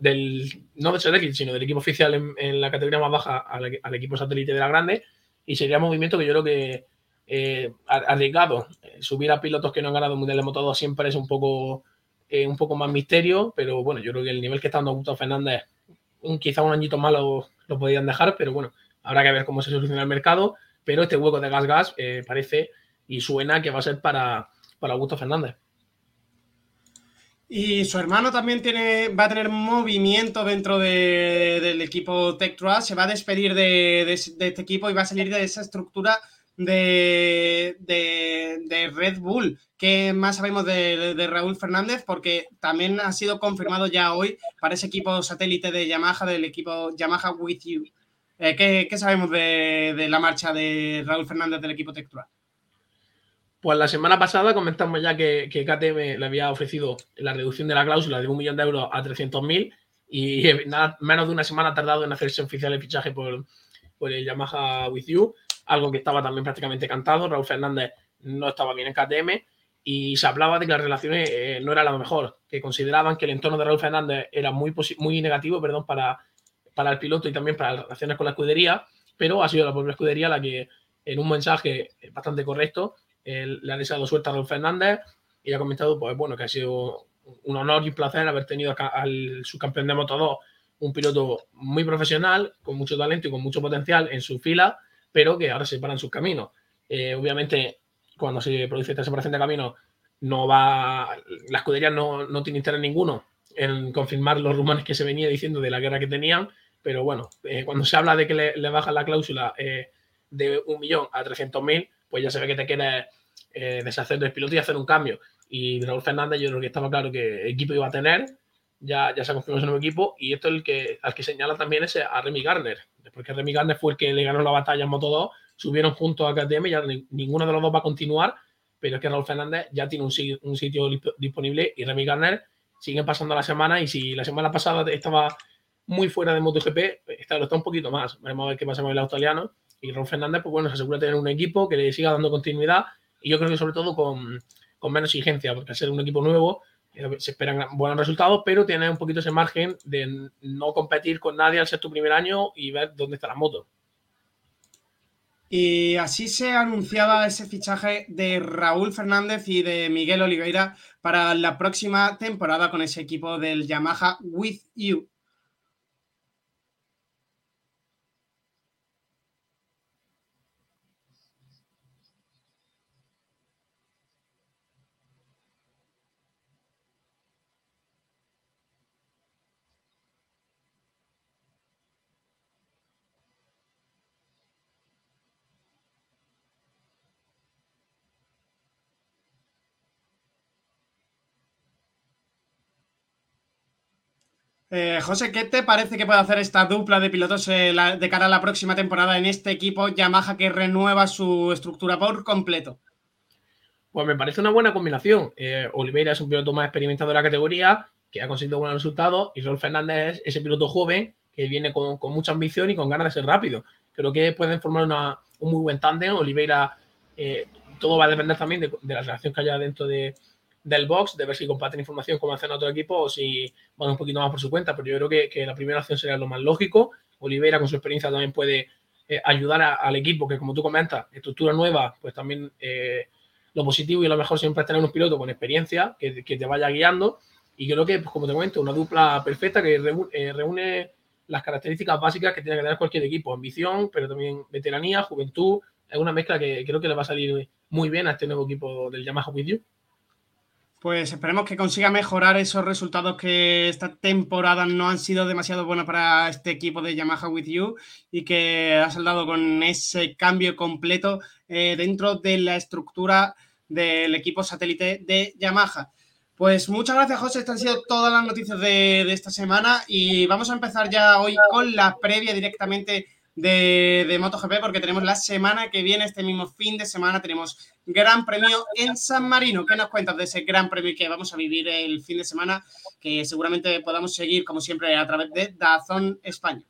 del, no del satélite, sino del equipo oficial en, la categoría más baja al, equipo satélite de la grande, y sería un movimiento que yo creo que eh, arriesgado. Eh, subir a pilotos que no han ganado el Mundial de Moto 2 siempre es un poco, eh, un poco más misterio, pero bueno, yo creo que el nivel que está dando Gustavo Fernández, un, quizá un añito malo lo podían dejar, pero bueno, habrá que ver cómo se soluciona el mercado. Pero este hueco de gas-gas eh, parece y suena que va a ser para, para Augusto Fernández. Y su hermano también tiene, va a tener movimiento dentro del equipo Tech Se va a despedir de, este equipo y va a salir de esa estructura de, de Red Bull. ¿Qué más sabemos de, Raúl Fernández? Porque también ha sido confirmado ya hoy para ese equipo satélite de Yamaha, del equipo Yamaha With You. Eh, ¿qué, sabemos de, la marcha de Raúl Fernández del equipo Textual? Pues la semana pasada comentamos ya que, que, KTM le había ofrecido la reducción de la cláusula de un millón de euros a 300.000 y nada, menos de una semana ha tardado en hacerse oficial el fichaje por, por el Yamaha With You, algo que estaba también prácticamente cantado. Raúl Fernández no estaba bien en KTM y se hablaba de que las relaciones eh, no eran lo mejor, que consideraban que el entorno de Raúl Fernández era muy, muy negativo perdón, para, para el piloto y también para las relaciones con la escudería, pero ha sido la propia escudería la que en un mensaje bastante correcto le ha deseado suerte a Raúl Fernández y ha comentado pues, bueno, que ha sido un honor y un placer haber tenido al subcampeón de Moto 2, un piloto muy profesional, con mucho talento y con mucho potencial en su fila, pero que ahora se separan sus caminos. Eh, obviamente cuando se produce esta separación de camino, no va, la escudería no, no tiene interés ninguno en confirmar los rumores que se venía diciendo de la guerra que tenían, pero bueno, eh, cuando se habla de que le, bajan la cláusula eh, de un millón a 300.000, pues ya se ve que te quieres eh, deshacer del piloto y hacer un cambio. Y Raúl Fernández, yo creo que estaba claro que equipo iba a tener, ya, ya se ha confirmado ese nuevo equipo, y esto es el que, al que señala también es a Remy Garner, porque Remy Garner fue el que le ganó la batalla en Moto 2 subieron juntos a KTM, ya ninguno de los dos va a continuar, pero es que Raúl Fernández ya tiene un, sitio disponible y Remy Garner sigue pasando la semana y si la semana pasada estaba muy fuera de MotoGP, está, lo está un poquito más. Veremos a ver qué pasa con el australiano. Y Raúl Fernández, pues bueno, se asegura tener un equipo que le siga dando continuidad y yo creo que sobre todo con, con menos exigencia, porque al ser un equipo nuevo eh, se esperan buenos resultados, pero tiene un poquito ese margen de no competir con nadie al ser tu primer año y ver dónde está la moto. Y así se anunciaba ese fichaje de Raúl Fernández y de Miguel Oliveira para la próxima temporada con ese equipo del Yamaha With You. Eh, José, ¿qué te parece que puede hacer esta dupla de pilotos eh, de cara a la próxima temporada en este equipo Yamaha que renueva su estructura por completo? Pues me parece una buena combinación. Eh, Oliveira es un piloto más experimentado de la categoría, que ha conseguido buenos resultados, y Rolf Fernández es ese piloto joven que viene con, mucha ambición y con ganas de ser rápido. Creo que pueden formar un muy buen tándem. Oliveira, todo va a depender también de la relación que haya dentro de, del box, de ver si comparten información como hacen otro equipo o si van un poquito más por su cuenta. Pero yo creo que, la primera opción sería lo más lógico. Oliveira, con su experiencia, también puede eh, ayudar al equipo, que como tú comentas, estructura nueva, pues también lo positivo y lo mejor siempre es tener un piloto con experiencia que, te vaya guiando. Y yo creo que, pues, como te comento, una dupla perfecta que reúne las características básicas que tiene que tener cualquier equipo, ambición, pero también veteranía, juventud, es una mezcla que creo que le va a salir muy bien a este nuevo equipo del Yamaha With. Pues esperemos que consiga mejorar esos resultados que esta temporada no han sido demasiado buenos para este equipo de Yamaha With You y que ha saldado con ese cambio completo eh, dentro de la estructura del equipo satélite de Yamaha. Pues muchas gracias, José. Estas han sido todas las noticias de, de esta semana y vamos a empezar ya hoy con la previa directamente de, MotoGP porque tenemos la semana que viene, este mismo fin de semana, tenemos Gran Premio en San Marino. ¿Qué nos cuentas de ese Gran Premio que vamos a vivir el fin de semana? Que seguramente podamos seguir, como siempre, a través de Dazón España.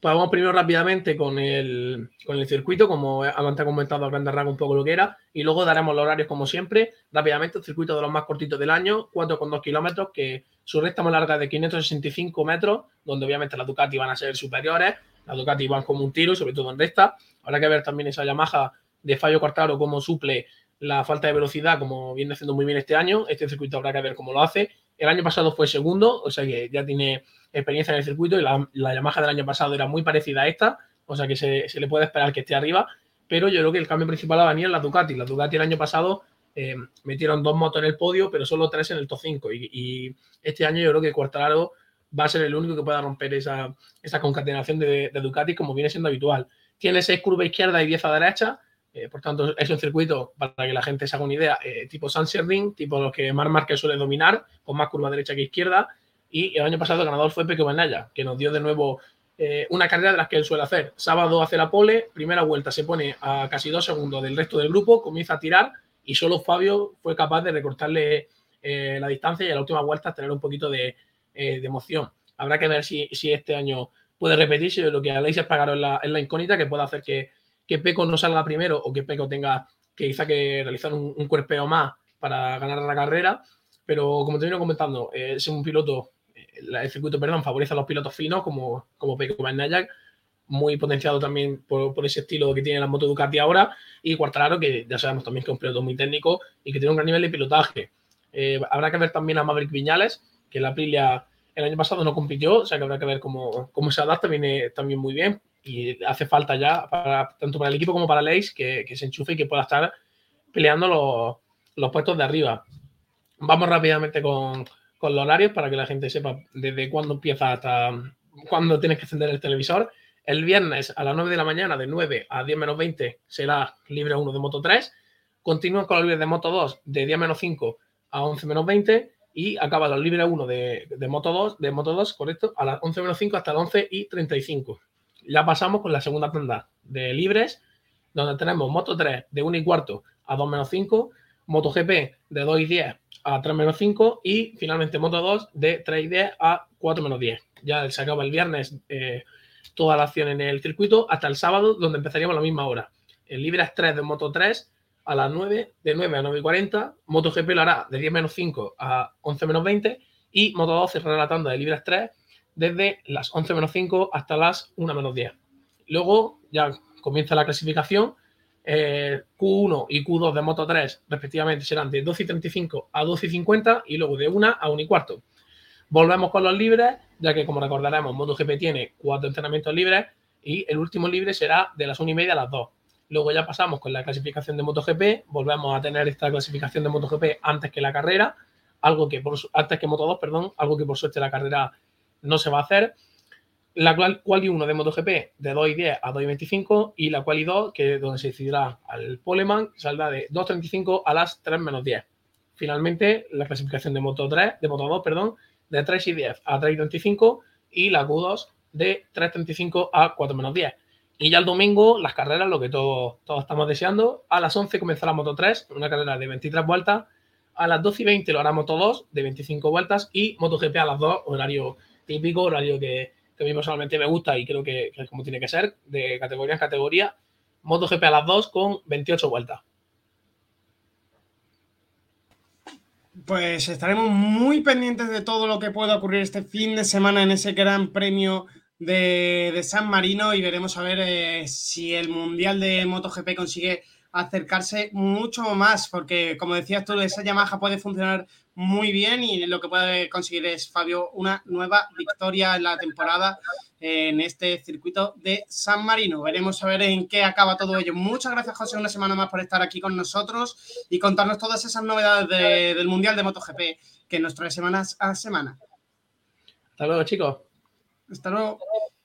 Pues vamos primero rápidamente con el, con el circuito, como antes ha comentado a grandes un poco lo que era, y luego daremos los horarios como siempre. Rápidamente, el circuito de los más cortitos del año, 4,2 kilómetros, que su recta más larga es de 565 metros, donde obviamente las Ducati van a ser superiores, la Ducati van como un tiro, sobre todo en recta. Habrá que ver también esa Yamaha de Fallo Quartaro cómo suple la falta de velocidad, como viene haciendo muy bien este año. Este circuito habrá que ver cómo lo hace. El año pasado fue segundo, o sea que ya tiene experiencia en el circuito y la, Yamaha del año pasado era muy parecida a esta, o sea que se, le puede esperar que esté arriba. Pero yo creo que el cambio principal va a venir en la Ducati. La Ducati el año pasado eh, metieron dos motos en el podio, pero solo tres en el top 5. Y, este año yo creo que Quartararo va a ser el único que pueda romper esa, concatenación de, Ducati como viene siendo habitual. Tiene seis curvas izquierda y 10 a derecha, eh, por tanto es un circuito, para que la gente se haga una idea, eh, tipo Ring, tipo los que Marc Márquez suele dominar, con más curva derecha que izquierda. Y el año pasado el ganador fue Peque Banaya, que nos dio de nuevo eh, una carrera de las que él suele hacer. Sábado hace la pole, primera vuelta se pone a casi dos segundos del resto del grupo, comienza a tirar y solo Fabio fue capaz de recortarle la distancia y a la última vuelta tener un poquito de, eh, de emoción. Habrá que ver si, este año puede repetirse lo que Aleix pagaron en la, en la incógnita, que puede hacer que, que Peco no salga primero o que Peco tenga que quizá que realizar un, cuerpeo más para ganar la carrera. Pero como te vino comentando, eh, es un piloto, eh, el circuito, perdón, favorece a los pilotos finos como, como Peco muy potenciado también por, ese estilo que tiene la moto Ducati ahora, y Cuartararo, que ya sabemos también que es un piloto muy técnico y que tiene un gran nivel de pilotaje. habrá que ver también a Maverick Viñales, que la Aprilia el año pasado no compitió, o sea que habrá que ver cómo, cómo se adapta, viene también muy bien y hace falta ya, para, tanto para el equipo como para Leis, que, que se enchufe y que pueda estar peleando los, los puestos de arriba. Vamos rápidamente con, con, los horarios para que la gente sepa desde cuándo empieza hasta cuándo tienes que encender el televisor. El viernes a las 9 de la mañana, de 9 a 10 menos 20, será libre 1 de Moto 3. Continúan con los libres de Moto 2 de 10 menos 5 a 11 menos 20 y acaba los libre 1 de, de, Moto 2, de Moto 2, correcto, a las 11 menos 5 hasta las 11 y 35. Ya pasamos con la segunda tanda de libres, donde tenemos Moto 3 de 1 y cuarto a 2 menos 5, Moto GP de 2 y 10 a 3 menos 5 y finalmente Moto 2 de 3 y 10 a 4 menos 10. Ya se acaba el viernes eh, toda la acción en el circuito hasta el sábado, donde empezaríamos a la misma hora. El Libres 3 de Moto 3 a las 9, de 9 a 9 y 40. MotoGP lo hará de 10 menos 5 a 11 menos 20. Y Moto2 cerrará la tanda de Libres 3 desde las 11 menos 5 hasta las 1 menos 10. Luego ya comienza la clasificación. Eh, Q1 y Q2 de Moto 3 respectivamente serán de 12 y 35 a 12 y 50 y luego de 1 a 1 y cuarto. Volvemos con los libres, ya que como recordaremos, MotoGP tiene cuatro entrenamientos libres y el último libre será de las 1 y media a las 2. Luego ya pasamos con la clasificación de MotoGP, volvemos a tener esta clasificación de MotoGP antes que la carrera, algo que por, antes que Moto2, perdón, algo que por suerte la carrera no se va a hacer. La quali 1 de MotoGP de 2 y 10 a 2 y 25 y la quali 2 que es donde se decidirá al Poleman saldrá de 2.35 a las 3 menos 10. Finalmente la clasificación de Moto 3, de Moto 2, perdón, de 3 y 10 a 3 y 25 y la Q2 de 3.35 a 4 menos 10. Y ya el domingo, las carreras, lo que todos, todos estamos deseando. A las 11 comenzará Moto 3, una carrera de 23 vueltas. A las 12 y 20 lo hará Moto 2, de 25 vueltas. Y MotoGP a las 2, horario típico, horario que, a mí personalmente me gusta y creo que, es como tiene que ser, de categoría en categoría. MotoGP a las 2 con 28 vueltas. Pues estaremos muy pendientes de todo lo que pueda ocurrir este fin de semana en ese Gran Premio de, San Marino y veremos a ver eh, si el Mundial de MotoGP consigue acercarse mucho más, porque como decías tú, esa Yamaha puede funcionar muy bien y lo que puede conseguir es, Fabio, una nueva victoria en la temporada en este circuito de San Marino. Veremos a ver en qué acaba todo ello. Muchas gracias, José, una semana más por estar aquí con nosotros y contarnos todas esas novedades del Mundial de MotoGP que nos trae semanas a semana. Hasta luego, chicos. Hasta luego.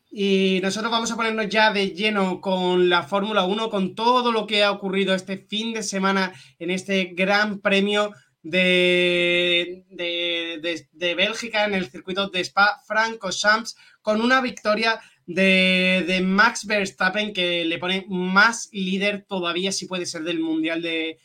Y nosotros vamos a ponernos ya de lleno con la Fórmula 1, con todo lo que ha ocurrido este fin de semana en este gran premio de, de, Bélgica en el circuito de Spa Francorchamps, con una victoria de, de, Max Verstappen que le pone más líder todavía, si puede ser, del Mundial de,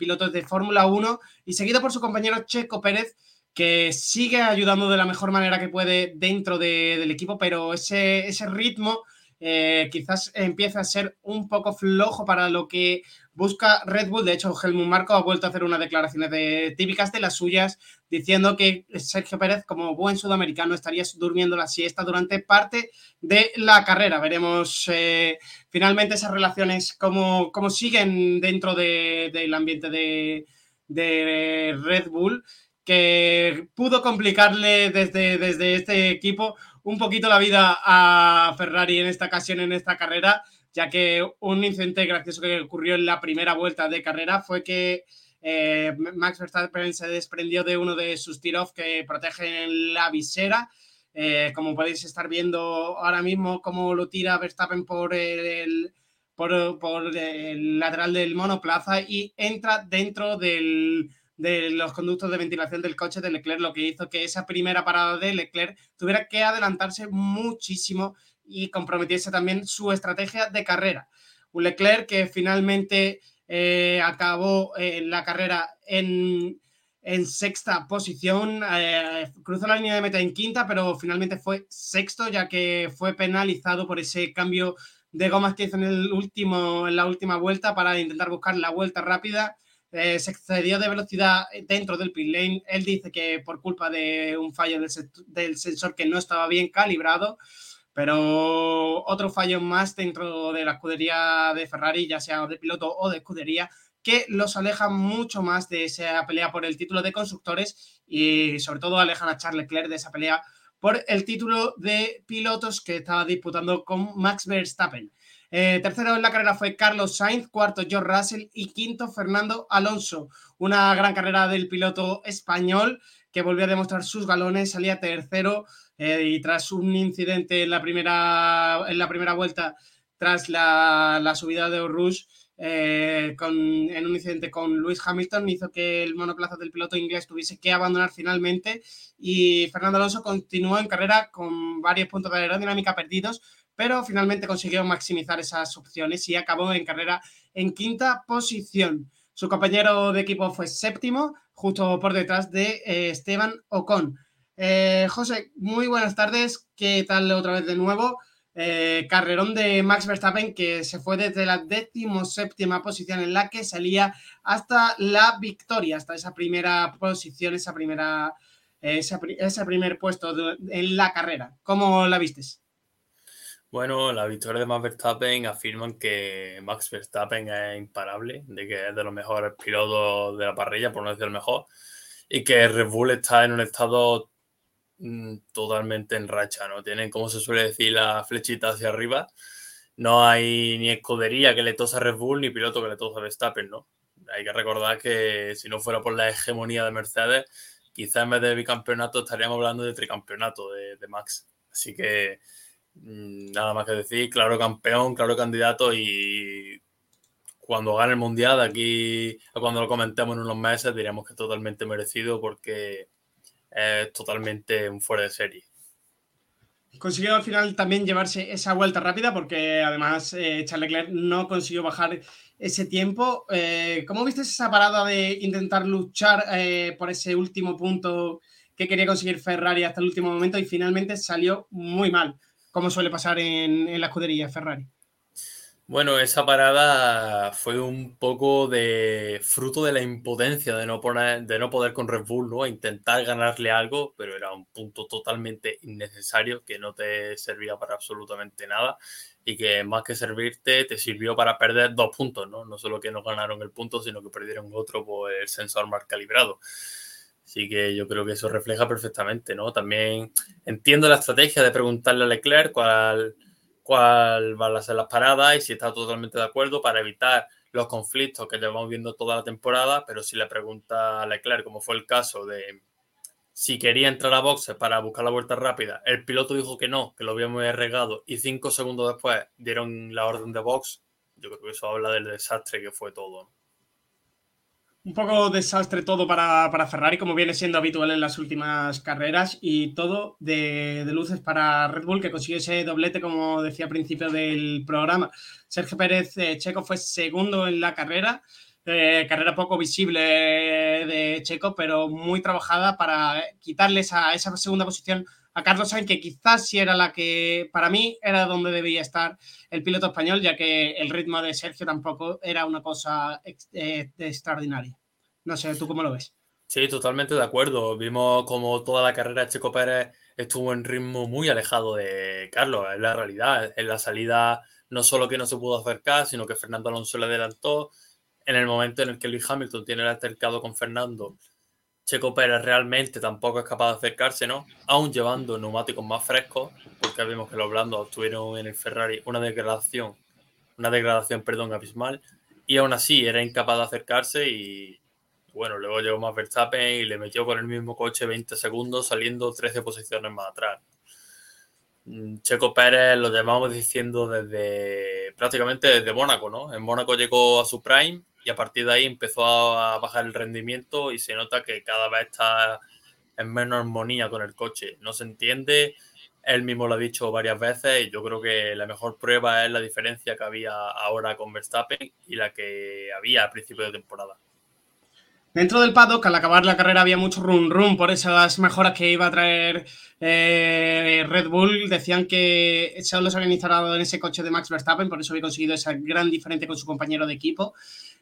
Pilotos de Fórmula 1, y seguido por su compañero Checo Pérez que sigue ayudando de la mejor manera que puede dentro del equipo, pero ese, ese ritmo eh, quizás empieza a ser un poco flojo para lo que busca Red Bull. De hecho, Helmut Marco ha vuelto a hacer unas declaraciones de, típicas de las suyas, diciendo que Sergio Pérez, como buen sudamericano, estaría durmiendo la siesta durante parte de la carrera. Veremos eh, finalmente esas relaciones, cómo, cómo siguen dentro del ambiente de Red Bull que pudo complicarle desde, desde este equipo un poquito la vida a Ferrari en esta ocasión, en esta carrera, ya que un incidente gracioso que ocurrió en la primera vuelta de carrera fue que eh, Max Verstappen se desprendió de uno de sus tiros que protegen la visera. Eh, como podéis estar viendo ahora mismo, cómo lo tira Verstappen por el, por el lateral del monoplaza y entra dentro del, de los conductos de ventilación del coche de Leclerc, lo que hizo que esa primera parada de Leclerc tuviera que adelantarse muchísimo y comprometiese también su estrategia de carrera. Un Leclerc que finalmente eh, acabó en la carrera en, sexta posición, eh, cruzó la línea de meta en quinta, pero finalmente fue sexto, ya que fue penalizado por ese cambio de gomas que hizo en, el último, en la última vuelta para intentar buscar la vuelta rápida eh, se excedió de velocidad dentro del pit lane. Él dice que por culpa de un fallo del, sensor que no estaba bien calibrado, pero otro fallo más dentro de la escudería de Ferrari, ya sea de piloto o de escudería, que los aleja mucho más de esa pelea por el título de constructores y sobre todo alejan a Charles Leclerc de esa pelea por el título de pilotos que estaba disputando con Max Verstappen. Eh, tercero en la carrera fue Carlos Sainz, cuarto George Russell y quinto Fernando Alonso. Una gran carrera del piloto español que volvió a demostrar sus galones, salía tercero eh, y tras un incidente en la primera, en la primera vuelta, tras la, subida de Rush, eh, en un incidente con Lewis Hamilton hizo que el monoplaza del piloto inglés tuviese que abandonar finalmente y Fernando Alonso continuó en carrera con varios puntos de aerodinámica perdidos, pero finalmente consiguió maximizar esas opciones y acabó en carrera en quinta posición. Su compañero de equipo fue séptimo, justo por detrás de eh, Esteban Ocon. Eh, José, muy buenas tardes. ¿Qué tal otra vez de nuevo? Eh, carrerón de Max Verstappen que se fue desde la séptima posición en la que salía hasta la victoria, hasta esa primera posición, esa primera, ese primer puesto en la carrera. ¿Cómo la vistes? Bueno, la victoria de Max Verstappen afirman que Max Verstappen es imparable, de que es de los mejores pilotos de la parrilla, por no decir el mejor, y que Red Bull está en un estado mm, totalmente en racha, ¿no? Tienen, como se suele decir, la flechita hacia arriba. No hay ni escudería que le tosa a Red Bull ni piloto que le tosa a Verstappen, ¿no? Hay que recordar que si no fuera por la hegemonía de Mercedes, quizás en vez de bicampeonato estaríamos hablando de tricampeonato de, de Max. Así que nada más que decir, claro campeón, claro candidato y cuando gane el mundial, aquí cuando lo comentemos en unos meses, diríamos que es totalmente merecido porque es totalmente un fuera de serie. Consiguió al final también llevarse esa vuelta rápida porque además eh, Charles Leclerc no consiguió bajar ese tiempo. Eh, ¿Cómo viste esa parada de intentar luchar eh, por ese último punto que quería conseguir Ferrari hasta el último momento y finalmente salió muy mal? Como suele pasar en, la escudería Ferrari. Bueno, esa parada fue un poco de fruto de la impotencia de no, poner, de no poder con Red Bull. Intentar ganarle algo, pero era un punto totalmente innecesario que no te servía para absolutamente nada y que más que servirte te sirvió para perder dos puntos, ¿no? No solo que no ganaron el punto, sino que perdieron otro por el sensor mal calibrado. Así que yo creo que eso refleja perfectamente, ¿no? También entiendo la estrategia de preguntarle a Leclerc cuál cuál van a ser las paradas y si está totalmente de acuerdo para evitar los conflictos que llevamos viendo toda la temporada, pero si le pregunta a Leclerc, como fue el caso de si quería entrar a boxes para buscar la vuelta rápida, el piloto dijo que no, que lo había muy regado y cinco segundos después dieron la orden de box, yo creo que eso habla del desastre que fue todo un poco desastre todo para, Ferrari, como viene siendo habitual en las últimas carreras, y todo de, luces para Red Bull, que consiguió ese doblete, como decía al principio del programa. Sergio Pérez eh, Checo fue segundo en la carrera, eh, carrera poco visible de Checo, pero muy trabajada para quitarle esa, esa segunda posición a Carlos Sainz, que quizás sí era la que para mí era donde debía estar el piloto español, ya que el ritmo de Sergio tampoco era una cosa eh, extraordinaria. No sé, ¿tú cómo lo ves? Sí, totalmente de acuerdo. Vimos como toda la carrera de Checo Pérez estuvo en ritmo muy alejado de Carlos, es la realidad. En la salida no solo que no se pudo acercar, sino que Fernando Alonso le adelantó. En el momento en el que Luis Hamilton tiene el altercado con Fernando, Checo Pérez realmente tampoco es capaz de acercarse, ¿no? Aún llevando neumáticos más frescos, porque vimos que los blandos tuvieron en el Ferrari una degradación, una degradación, perdón, abismal, y aún así era incapaz de acercarse y bueno, luego llegó más Verstappen y le metió con el mismo coche 20 segundos, saliendo 13 posiciones más atrás. Mm, Checo Pérez lo llevamos diciendo desde prácticamente desde Mónaco, ¿no? En Mónaco llegó a su prime y a partir de ahí empezó a bajar el rendimiento y se nota que cada vez está en menos armonía con el coche. No se entiende, él mismo lo ha dicho varias veces y yo creo que la mejor prueba es la diferencia que había ahora con Verstappen y la que había a principio de temporada. Dentro del paddock, al acabar la carrera, había mucho rum rum por esas mejoras que iba a traer eh, Red Bull. Decían que solo se habían instalado en ese coche de Max Verstappen, por eso había conseguido esa gran diferencia con su compañero de equipo.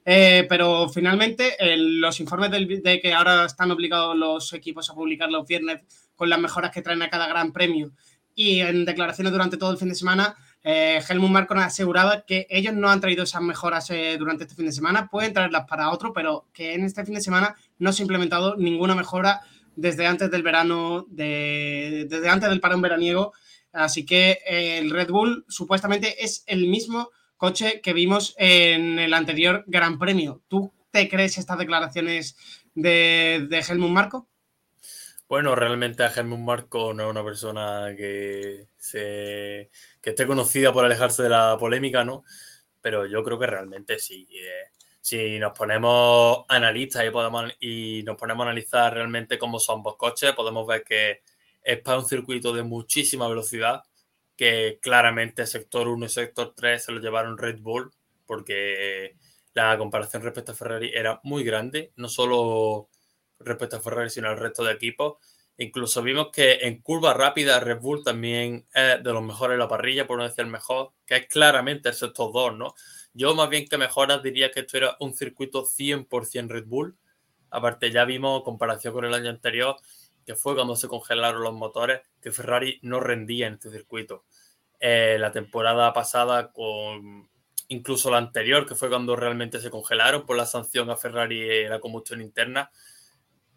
Eh, pero finalmente, los informes de que ahora están obligados los equipos a publicar los viernes con las mejoras que traen a cada gran premio y en declaraciones durante todo el fin de semana, eh, Helmut Marko aseguraba que ellos no han traído esas mejoras eh, durante este fin de semana, pueden traerlas para otro, pero que en este fin de semana no se ha implementado ninguna mejora desde antes del verano, desde antes del parón veraniego. Así que el Red Bull supuestamente es el mismo coche que vimos en el anterior Gran Premio. ¿Tú te crees estas declaraciones de, de Helmut Marco? Bueno, realmente a Helmut Marco no es una persona que, esté conocida por alejarse de la polémica, ¿no? Pero yo creo que realmente sí. Si nos ponemos analistas y, podemos, y nos ponemos a analizar realmente cómo son ambos coches, podemos ver que es para un circuito de muchísima velocidad, que claramente sector 1 y sector 3 se lo llevaron Red Bull, porque la comparación respecto a Ferrari era muy grande, no solo respecto a Ferrari, sino al resto de equipos. Incluso vimos que en curva rápida Red Bull también es de los mejores en la parrilla, por no decir el mejor, que es claramente el sector 2, ¿no? Yo más bien que mejoras diría que esto era un circuito 100% Red Bull. Aparte ya vimos, comparación con el año anterior, que fue cuando se congelaron los motores, que Ferrari no rendía en este circuito. Eh, la temporada pasada, con incluso la anterior, que fue cuando realmente se congelaron por la sanción a Ferrari y la combustión interna,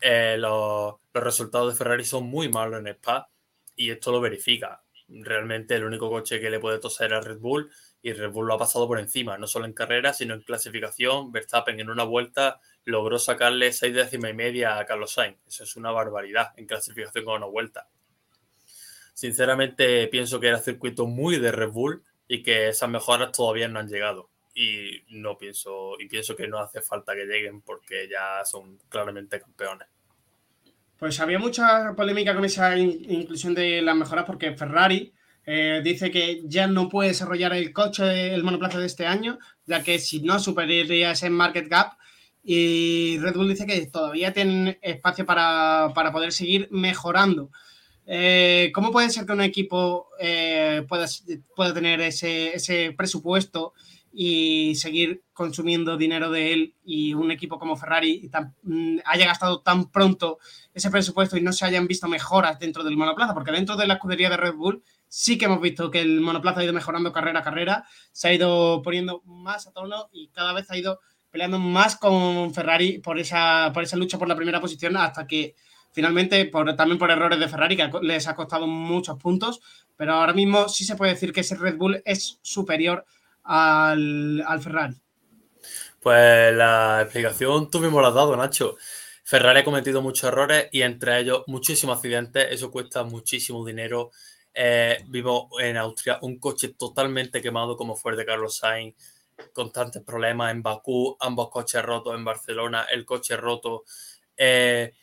eh, los, resultados de Ferrari son muy malos en Spa y esto lo verifica. Realmente el único coche que le puede toser a Red Bull y Red Bull lo ha pasado por encima, no solo en carrera, sino en clasificación. Verstappen en una vuelta logró sacarle seis décimas y media a Carlos Sainz. Eso es una barbaridad en clasificación con una vuelta. Sinceramente, pienso que era circuito muy de Red Bull y que esas mejoras todavía no han llegado. Y no pienso, y pienso que no hace falta que lleguen porque ya son claramente campeones. Pues había mucha polémica con esa inclusión de las mejoras porque Ferrari eh, dice que ya no puede desarrollar el coche, el monoplaza de este año, ya que si no superaría ese market gap. Y Red Bull dice que todavía tienen espacio para, poder seguir mejorando. Eh, ¿Cómo puede ser que un equipo eh, pueda, pueda, tener ese, ese, presupuesto y seguir consumiendo dinero de él y un equipo como Ferrari mm, haya gastado tan pronto ese presupuesto y no se hayan visto mejoras dentro del monoplaza, porque dentro de la escudería de Red Bull sí que hemos visto que el monoplaza ha ido mejorando carrera a carrera, se ha ido poniendo más a tono y cada vez ha ido peleando más con Ferrari por esa, por esa lucha por la primera posición hasta que finalmente, por, también por errores de Ferrari, que les ha costado muchos puntos, pero ahora mismo sí se puede decir que ese Red Bull es superior al, Ferrari? Pues la explicación tú mismo la has dado, Nacho. Ferrari ha cometido muchos errores y entre ellos muchísimos accidentes. Eso cuesta muchísimo dinero. Eh, vimos en Austria un coche totalmente quemado como fue el de Carlos Sainz, constantes problemas en Bakú, ambos coches rotos en Barcelona, el coche roto. Eh,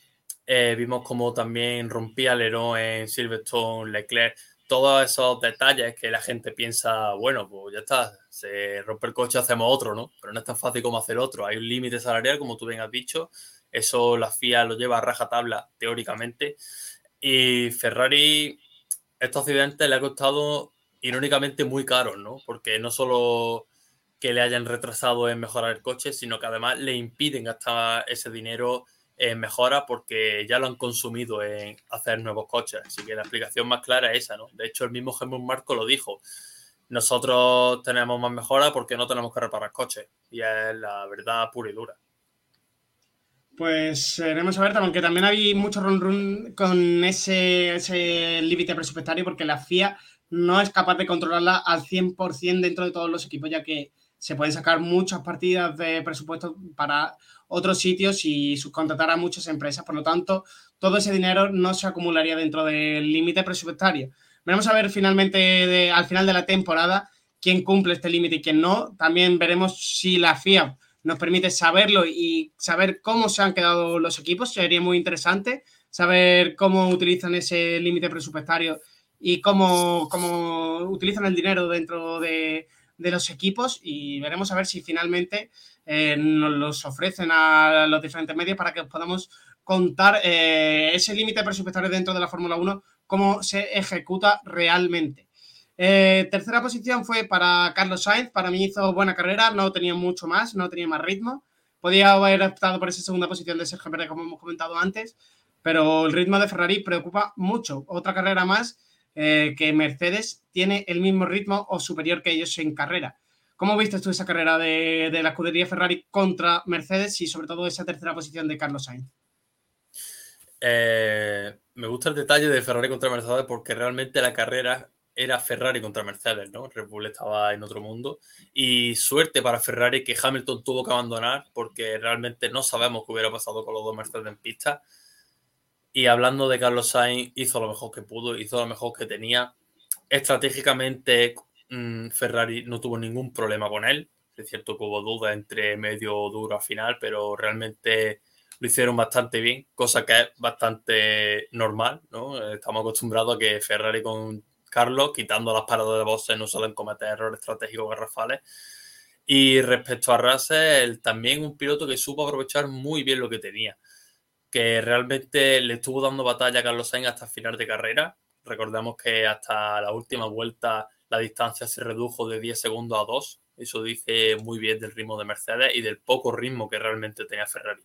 eh, vimos como también rompía Lerón en Silverstone, Leclerc todos esos detalles que la gente piensa, bueno, pues ya está, se rompe el coche, hacemos otro, ¿no? Pero no es tan fácil como hacer otro. Hay un límite salarial, como tú bien has dicho. Eso la FIA lo lleva a rajatabla teóricamente. Y Ferrari, estos accidentes le ha costado irónicamente muy caros, ¿no? Porque no solo que le hayan retrasado en mejorar el coche, sino que además le impiden gastar ese dinero eh, mejora porque ya lo han consumido en hacer nuevos coches. Así que la explicación más clara es esa, ¿no? De hecho, el mismo Helmut Marco lo dijo. Nosotros tenemos más mejora porque no tenemos que reparar coches. Y es la verdad pura y dura. Pues veremos a ver, aunque también hay mucho run run con ese, ese límite presupuestario porque la FIA no es capaz de controlarla al 100% dentro de todos los equipos, ya que se pueden sacar muchas partidas de presupuesto para otros sitios y subcontratar a muchas empresas. Por lo tanto, todo ese dinero no se acumularía dentro del límite presupuestario. Veremos a ver finalmente al final de la temporada quién cumple este límite y quién no. También veremos si la FIA nos permite saberlo y saber cómo se han quedado los equipos. Sería muy interesante saber cómo utilizan ese límite presupuestario y cómo, cómo utilizan el dinero dentro de, de los equipos y veremos a ver si finalmente eh, nos los ofrecen a los diferentes medios para que podamos contar eh, ese límite presupuestario dentro de la Fórmula 1, cómo se ejecuta realmente. Eh, tercera posición fue para Carlos Sainz, para mí hizo buena carrera, no tenía mucho más, no tenía más ritmo. Podía haber optado por esa segunda posición de Sergio Pérez, como hemos comentado antes, pero el ritmo de Ferrari preocupa mucho. Otra carrera más que Mercedes tiene el mismo ritmo o superior que ellos en carrera. ¿Cómo viste tú esa carrera de, la escudería Ferrari contra Mercedes y sobre todo esa tercera posición de Carlos Sainz? Eh, me gusta el detalle de Ferrari contra Mercedes porque realmente la carrera era Ferrari contra Mercedes, ¿no? Red Bull estaba en otro mundo. Y suerte para Ferrari que Hamilton tuvo que abandonar porque realmente no sabemos qué hubiera pasado con los dos Mercedes en pista. Y hablando de Carlos Sainz, hizo lo mejor que pudo, hizo lo mejor que tenía. Estratégicamente Mm, Ferrari no tuvo ningún problema con él. Es cierto que hubo dudas entre medio duro al final, pero realmente lo hicieron bastante bien, cosa que es bastante normal, ¿no? Estamos acostumbrados a que Ferrari con Carlos, quitando las paradas de boxes, no suelen cometer errores estratégicos garrafales. Y respecto a Russell, también un piloto que supo aprovechar muy bien lo que tenía, que realmente le estuvo dando batalla a Carlos Sainz hasta el final de carrera. Recordemos que hasta la última vuelta la distancia se redujo de 10 segundos a 2. Eso dice muy bien del ritmo de Mercedes y del poco ritmo que realmente tenía Ferrari.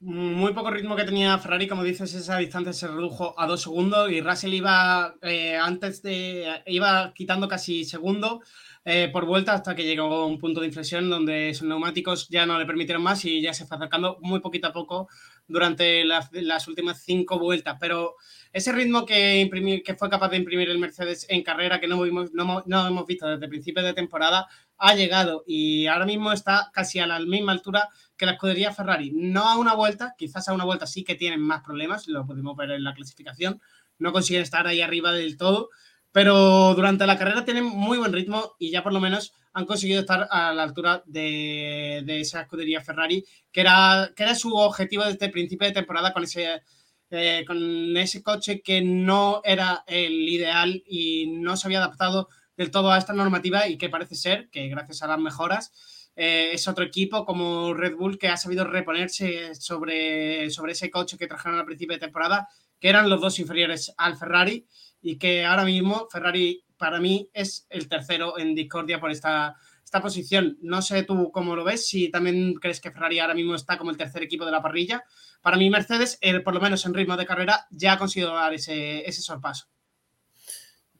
Muy poco ritmo que tenía Ferrari, como dices, esa distancia se redujo a 2 segundos y Russell iba eh, antes de iba quitando casi segundo eh, por vuelta hasta que llegó a un punto de inflexión donde sus neumáticos ya no le permitieron más y ya se fue acercando muy poquito a poco durante las, las últimas cinco vueltas. Pero ese ritmo que, imprimir, que fue capaz de imprimir el Mercedes en carrera, que no, no, no hemos visto desde principios de temporada, ha llegado y ahora mismo está casi a la misma altura que la escudería Ferrari. No a una vuelta, quizás a una vuelta sí que tienen más problemas, lo podemos ver en la clasificación, no consiguen estar ahí arriba del todo, pero durante la carrera tienen muy buen ritmo y ya por lo menos han conseguido estar a la altura de, de esa escudería Ferrari, que era, que era su objetivo desde el principio de temporada con ese eh, con ese coche que no era el ideal y no se había adaptado del todo a esta normativa y que parece ser que gracias a las mejoras eh, es otro equipo como Red Bull que ha sabido reponerse sobre, sobre ese coche que trajeron al principio de temporada, que eran los dos inferiores al Ferrari y que ahora mismo Ferrari para mí es el tercero en discordia por esta, esta posición. No sé tú cómo lo ves, si también crees que Ferrari ahora mismo está como el tercer equipo de la parrilla. Para mí Mercedes, por lo menos en ritmo de carrera, ya ha conseguido dar ese, ese sorpaso.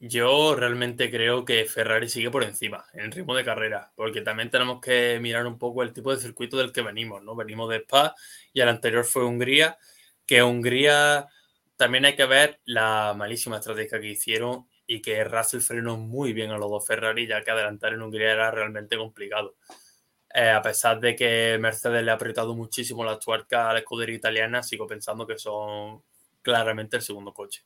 Yo realmente creo que Ferrari sigue por encima en ritmo de carrera, porque también tenemos que mirar un poco el tipo de circuito del que venimos, ¿no? Venimos de Spa y el anterior fue Hungría, que Hungría también hay que ver la malísima estrategia que hicieron y que Russell frenó muy bien a los dos Ferrari, ya que adelantar en Hungría era realmente complicado. Eh, a pesar de que Mercedes le ha apretado muchísimo las tuercas a la escudería italiana, sigo pensando que son claramente el segundo coche.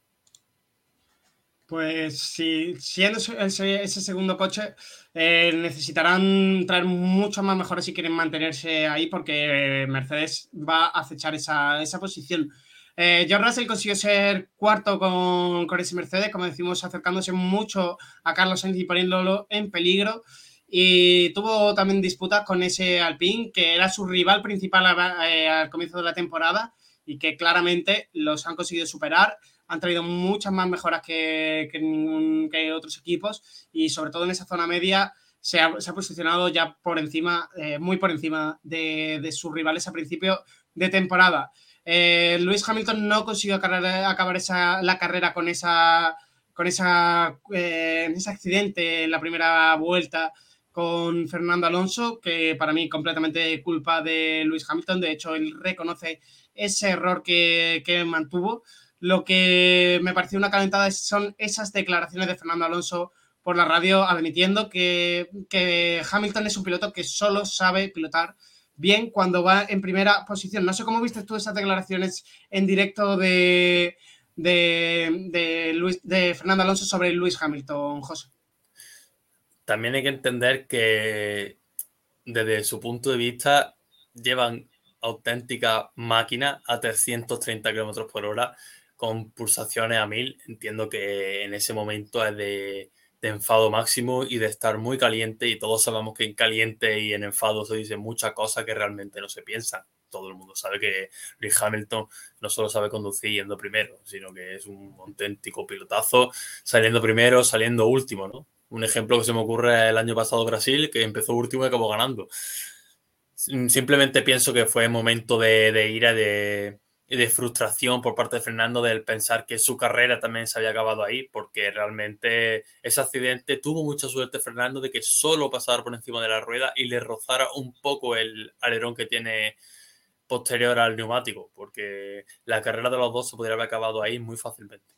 Pues si siendo ese, segundo coche, eh, necesitarán traer muchos más mejores si quieren mantenerse ahí, porque Mercedes va a acechar esa, esa posición. Eh, George Russell consiguió ser cuarto con, con, ese Mercedes, como decimos, acercándose mucho a Carlos Sainz y poniéndolo en peligro. Y tuvo también disputas con ese Alpine, que era su rival principal eh, al comienzo de la temporada y que claramente los han conseguido superar han traído muchas más mejoras que, que, otros equipos y sobre todo en esa zona media se ha, posicionado ya por encima, eh, muy por encima de, sus rivales a principio de temporada. Eh, Luis Hamilton no consiguió acabar, esa, la carrera con esa con esa, eh, ese accidente en la primera vuelta con Fernando Alonso, que para mí completamente culpa de Luis Hamilton. De hecho, él reconoce ese error que, que mantuvo. Lo que me pareció una calentada son esas declaraciones de Fernando Alonso por la radio admitiendo que, Hamilton es un piloto que solo sabe pilotar bien cuando va en primera posición. No sé cómo viste tú esas declaraciones en directo de, de, de Fernando Alonso sobre Luis Hamilton, José. También hay que entender que desde su punto de vista llevan auténtica máquina a 330 kilómetros por hora con pulsaciones a mil, entiendo que en ese momento es de, enfado máximo y de estar muy caliente y todos sabemos que en caliente y en enfado se dicen muchas cosas que realmente no se piensan. Todo el mundo sabe que Lewis Hamilton no solo sabe conducir yendo primero, sino que es un auténtico pilotazo, saliendo primero, saliendo último, ¿no? Un ejemplo que se me ocurre el año pasado Brasil, que empezó último y acabó ganando. Simplemente pienso que fue momento de, de ira, de, de frustración por parte de Fernando del pensar que su carrera también se había acabado ahí, porque realmente ese accidente tuvo mucha suerte Fernando de que solo pasara por encima de la rueda y le rozara un poco el alerón que tiene posterior al neumático, porque la carrera de los dos se podría haber acabado ahí muy fácilmente.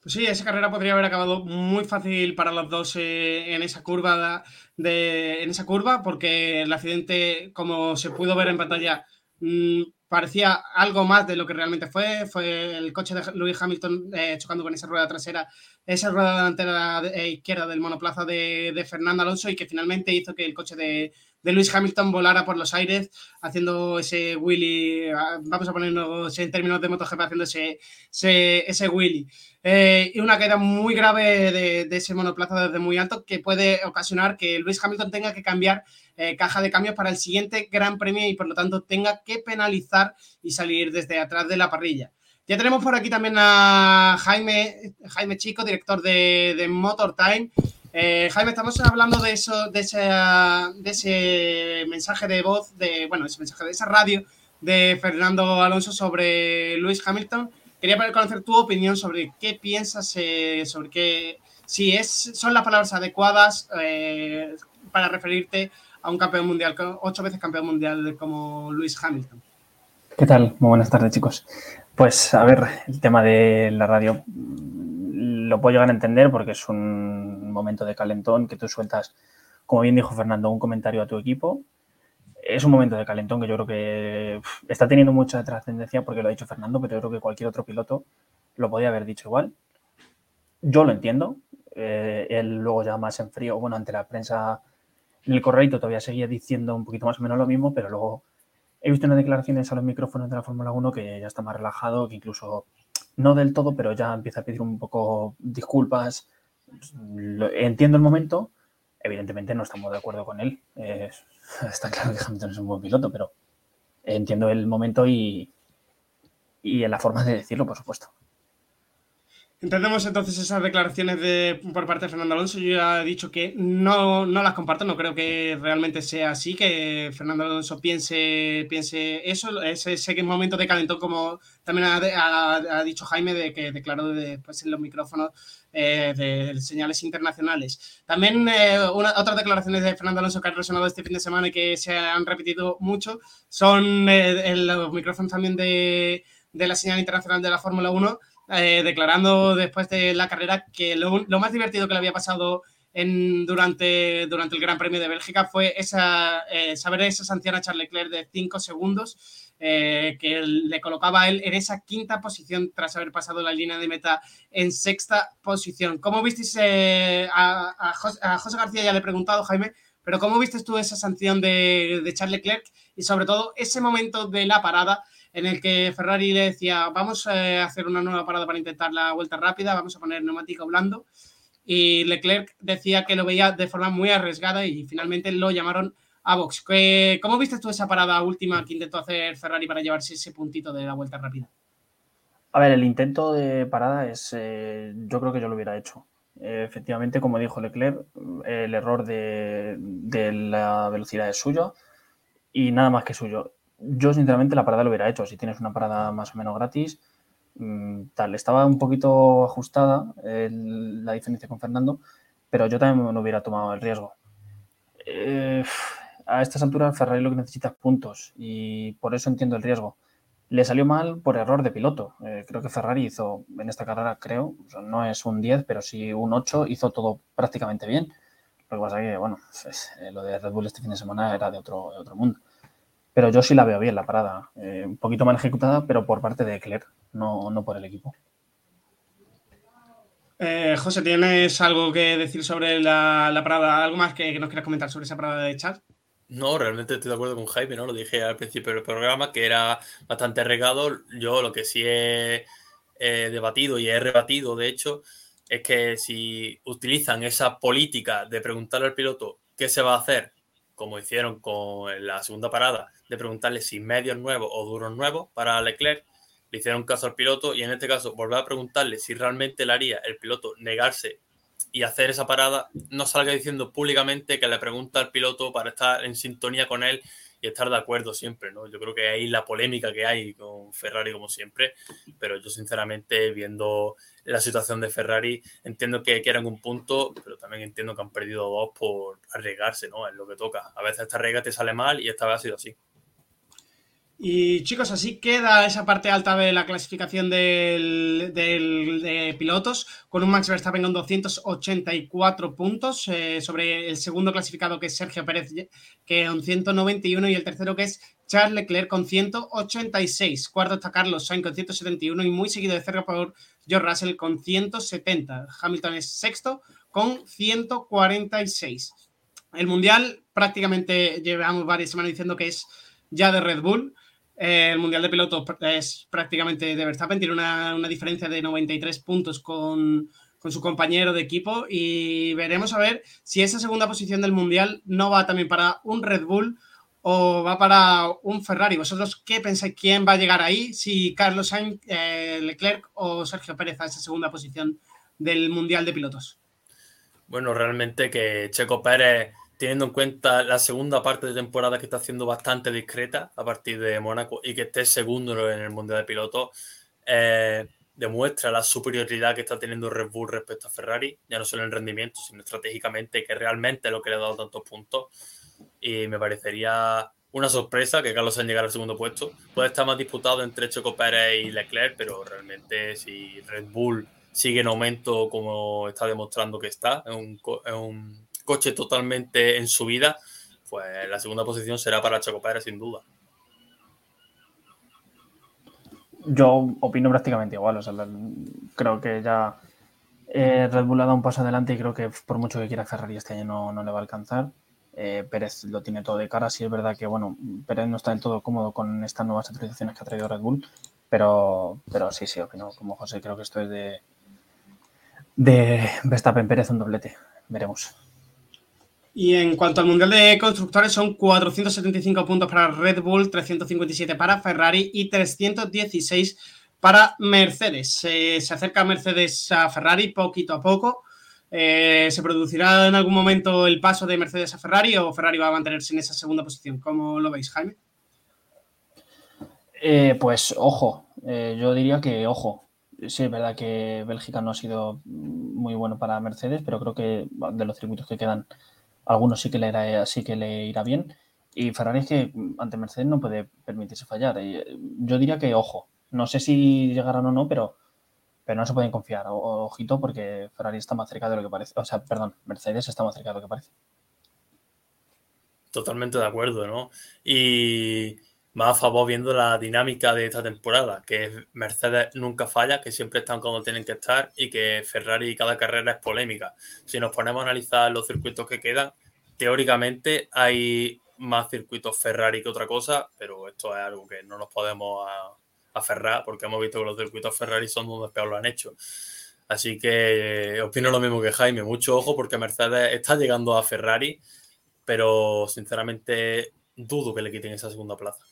Pues sí, esa carrera podría haber acabado muy fácil para los dos eh, en esa curva en esa curva, porque el accidente, como se pudo ver en pantalla, mm, parecía algo más de lo que realmente fue. Fue el coche de Lewis Hamilton eh, chocando con esa rueda trasera, esa rueda delantera eh, izquierda del monoplaza de, de, Fernando Alonso y que finalmente hizo que el coche de, de Lewis Hamilton volara por los aires haciendo ese Willy, ah, vamos a ponernos en términos de MotoGP, haciendo ese, ese, ese Willy. Eh, y una caída muy grave de, ese monoplaza desde muy alto que puede ocasionar que Lewis Hamilton tenga que cambiar eh, caja de cambios para el siguiente Gran Premio y por lo tanto tenga que penalizar y salir desde atrás de la parrilla. Ya tenemos por aquí también a Jaime, Jaime Chico, director de, de Motor Time. Eh, Jaime, estamos hablando de eso, de ese, mensaje de voz, de, bueno, ese mensaje de esa radio de Fernando Alonso sobre Lewis Hamilton. Quería conocer tu opinión sobre qué piensas, eh, sobre qué, si es, son las palabras adecuadas para referirte a un campeón mundial, ocho veces campeón mundial como Luis Hamilton. ¿Qué tal? Muy buenas tardes, chicos. Pues a ver, el tema de la radio mm, lo puedo llegar a entender porque es un momento de calentón que tú sueltas, como bien dijo Fernando, un comentario a tu equipo. Es un momento de calentón que yo creo que está teniendo mucha trascendencia porque lo ha dicho Fernando, pero yo creo que cualquier otro piloto lo podía haber dicho igual. Yo lo entiendo. Eh, él luego ya más en frío, bueno, ante la prensa en el correo todavía seguía diciendo un poquito más o menos lo mismo, pero luego he visto unas declaraciones a los micrófonos de la Fórmula 1 que ya está más relajado, que incluso no del todo, pero ya empieza a pedir un poco disculpas. Entiendo el momento, evidentemente no estamos de acuerdo con él. está claro que Hamilton es un buen piloto, pero entiendo el momento y, y en la forma de decirlo, por supuesto. Entendemos entonces esas declaraciones de, por parte de Fernando Alonso. Yo ya he dicho que no, no las comparto, no creo que realmente sea así, que Fernando Alonso piense, piense eso. Ese, ese momento de calentón, como también ha, dicho Jaime, de que declaró después en los micrófonos eh, de señales internacionales. También eh, otras declaraciones de Fernando Alonso que han resonado este fin de semana y que se han repetido mucho son eh, los micrófonos también de, de la señal internacional de la Fórmula 1 eh, declarando después de la carrera que lo, más divertido que le había pasado en, durante, el Gran Premio de Bélgica fue esa, eh, saber esa sanción a Charles Leclerc de 5 segundos eh, que le colocaba a él en esa quinta posición tras haber pasado la línea de meta en sexta posición. ¿Cómo visteis a, a, José, García? Ya le he preguntado, Jaime, pero ¿cómo viste tú esa sanción de, de Charles Leclerc y sobre todo ese momento de la parada en el que Ferrari le decía, vamos a hacer una nueva parada para intentar la vuelta rápida, vamos a poner neumático blando. Y Leclerc decía que lo veía de forma muy arriesgada y finalmente lo llamaron a box. ¿Cómo viste tú esa parada última que intentó hacer Ferrari para llevarse ese puntito de la vuelta rápida? A ver, el intento de parada es, eh, yo creo que yo lo hubiera hecho. efectivamente, como dijo Leclerc, el error de, de la velocidad es suyo y nada más que suyo yo sinceramente la parada lo hubiera hecho. Si tienes una parada más o menos gratis, mm, tal. Estaba un poquito ajustada la diferencia con Fernando, pero yo también no hubiera tomado el riesgo. Eh, a estas alturas Ferrari lo que necesita es puntos y por eso entiendo el riesgo. Le salió mal por error de piloto. Eh, creo que Ferrari hizo en esta carrera, creo, no es un 10, pero sí un 8, hizo todo prácticamente bien. Lo que pasa es que, bueno, eh, lo de Red Bull este fin de semana era de otro, de otro mundo. Pero yo sí la veo bien, la parada. Eh, un poquito mal ejecutada, pero por parte de Eclerc, no, no por el equipo. Eh, José, ¿tienes algo que decir sobre la, parada? ¿Algo más que, nos quieras comentar sobre esa parada de chat? No, realmente estoy de acuerdo con Jaime, ¿no? Lo dije al principio del programa, que era bastante regado. Yo lo que sí he debatido y he rebatido, de hecho, es que si utilizan esa política de preguntarle al piloto qué se va a hacer, como hicieron con la segunda parada, de preguntarle si medios nuevos o duros nuevos para Leclerc. Le hicieron caso al piloto y en este caso volver a preguntarle si realmente le haría el piloto negarse y hacer esa parada, no salga diciendo públicamente que le pregunta al piloto para estar en sintonía con él y estar de acuerdo siempre, ¿no? Yo creo que ahí la polémica que hay con Ferrari como siempre, pero yo sinceramente viendo la situación de Ferrari entiendo que quieran un punto, pero también entiendo que han perdido dos por arriesgarse, ¿no? Es lo que toca. A veces esta regla te sale mal y esta vez ha sido así. Y chicos, así queda esa parte alta de la clasificación del, de pilotos, con un Max Verstappen con 284 puntos eh, sobre el segundo clasificado que es Sergio Pérez, que con 191, y el tercero que es Charles Leclerc con 186. Cuarto está Carlos Sainz con 171 y muy seguido de cerca por George Russell con 170. Hamilton es sexto con 146. El Mundial prácticamente llevamos varias semanas diciendo que es ya de Red Bull. Eh, el Mundial de Pilotos es prácticamente de Verstappen, tiene una, diferencia de 93 puntos con, su compañero de equipo y veremos a ver si esa segunda posición del Mundial no va también para un Red Bull o va para un Ferrari. ¿Vosotros qué pensáis? ¿Quién va a llegar ahí? Si Carlos Sainz, eh, Leclerc o Sergio Pérez a esa segunda posición del Mundial de Pilotos. Bueno, realmente que Checo Pérez teniendo en cuenta la segunda parte de temporada que está haciendo bastante discreta a partir de Mónaco y que esté segundo en el Mundial de Pilotos, eh, demuestra la superioridad que está teniendo Red Bull respecto a Ferrari, ya no solo en rendimiento, sino estratégicamente, que realmente es lo que le ha dado tantos puntos. Y me parecería una sorpresa que Carlos Sainz llegara al segundo puesto. Puede estar más disputado entre Checo Pérez y Leclerc, pero realmente si Red Bull sigue en aumento como está demostrando que está, es un, es un coche totalmente en su vida, pues la segunda posición será para Chaco Pérez sin duda. Yo opino prácticamente igual, o sea, creo que ya eh, Red Bull ha dado un paso adelante y creo que por mucho que quiera Ferrari este año no, no le va a alcanzar. Eh, Pérez lo tiene todo de cara, sí es verdad que bueno, Pérez no está del todo cómodo con estas nuevas actualizaciones que ha traído Red Bull, pero, pero sí, sí, opino como José, creo que esto es de, de Verstappen Pérez un doblete, veremos. Y en cuanto al Mundial de Constructores, son 475 puntos para Red Bull, 357 para Ferrari y 316 para Mercedes. se acerca Mercedes a Ferrari poquito a poco. Eh, ¿Se producirá en algún momento el paso de Mercedes a Ferrari o Ferrari va a mantenerse en esa segunda posición? ¿Cómo lo veis, Jaime? Eh, pues ojo, eh, yo diría que ojo. Sí, es verdad que Bélgica no ha sido muy bueno para Mercedes, pero creo que de los circuitos que quedan, algunos sí que le irá, sí que le irá bien. Y Ferrari es que ante Mercedes no puede permitirse fallar. Yo diría que ojo, no sé si llegarán o no, pero, pero no se pueden confiar. ojito, porque Ferrari está más cerca de lo que parece. O sea, perdón, Mercedes está más cerca de lo que parece. Totalmente de acuerdo, ¿no? Y más a favor viendo la dinámica de esta temporada, que Mercedes nunca falla, que siempre están como tienen que estar y que Ferrari cada carrera es polémica. Si nos ponemos a analizar los circuitos que quedan, teóricamente hay más circuitos Ferrari que otra cosa, pero esto es algo que no nos podemos aferrar porque hemos visto que los circuitos Ferrari son donde peor lo han hecho. Así que eh, opino lo mismo que Jaime, mucho ojo porque Mercedes está llegando a Ferrari, pero sinceramente dudo que le quiten esa segunda plaza.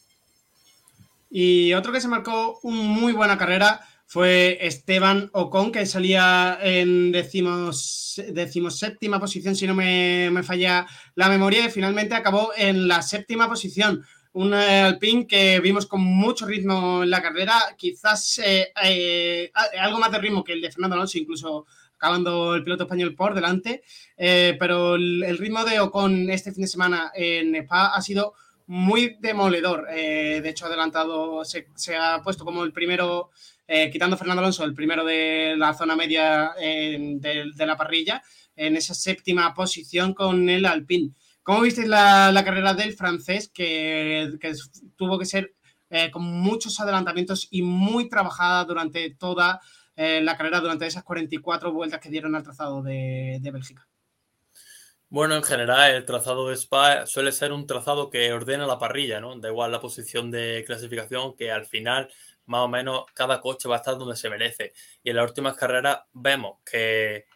Y otro que se marcó una muy buena carrera fue Esteban Ocon, que salía en decimos, séptima posición, si no me, me, falla la memoria, y finalmente acabó en la séptima posición un Alpine que vimos con mucho ritmo en la carrera, quizás eh, eh, algo más de ritmo que el de Fernando Alonso, incluso acabando el piloto español por delante, eh, pero el, ritmo de Ocon este fin de semana en Spa ha sido muy demoledor. de hecho, adelantado, se, ha puesto como el primero, quitando Fernando Alonso, el primero de la zona media de, de la parrilla, en esa séptima posición con el Alpine. ¿Cómo visteis la, carrera del francés que, tuvo que ser eh, con muchos adelantamientos y muy trabajada durante toda eh, la carrera, durante esas 44 vueltas que dieron al trazado de, Bélgica? Bueno, en general el trazado de Spa suele ser un trazado que ordena la parrilla, ¿no? Da igual la posición de clasificación, que al final más o menos cada coche va a estar donde se merece. Y en las últimas carreras vemos que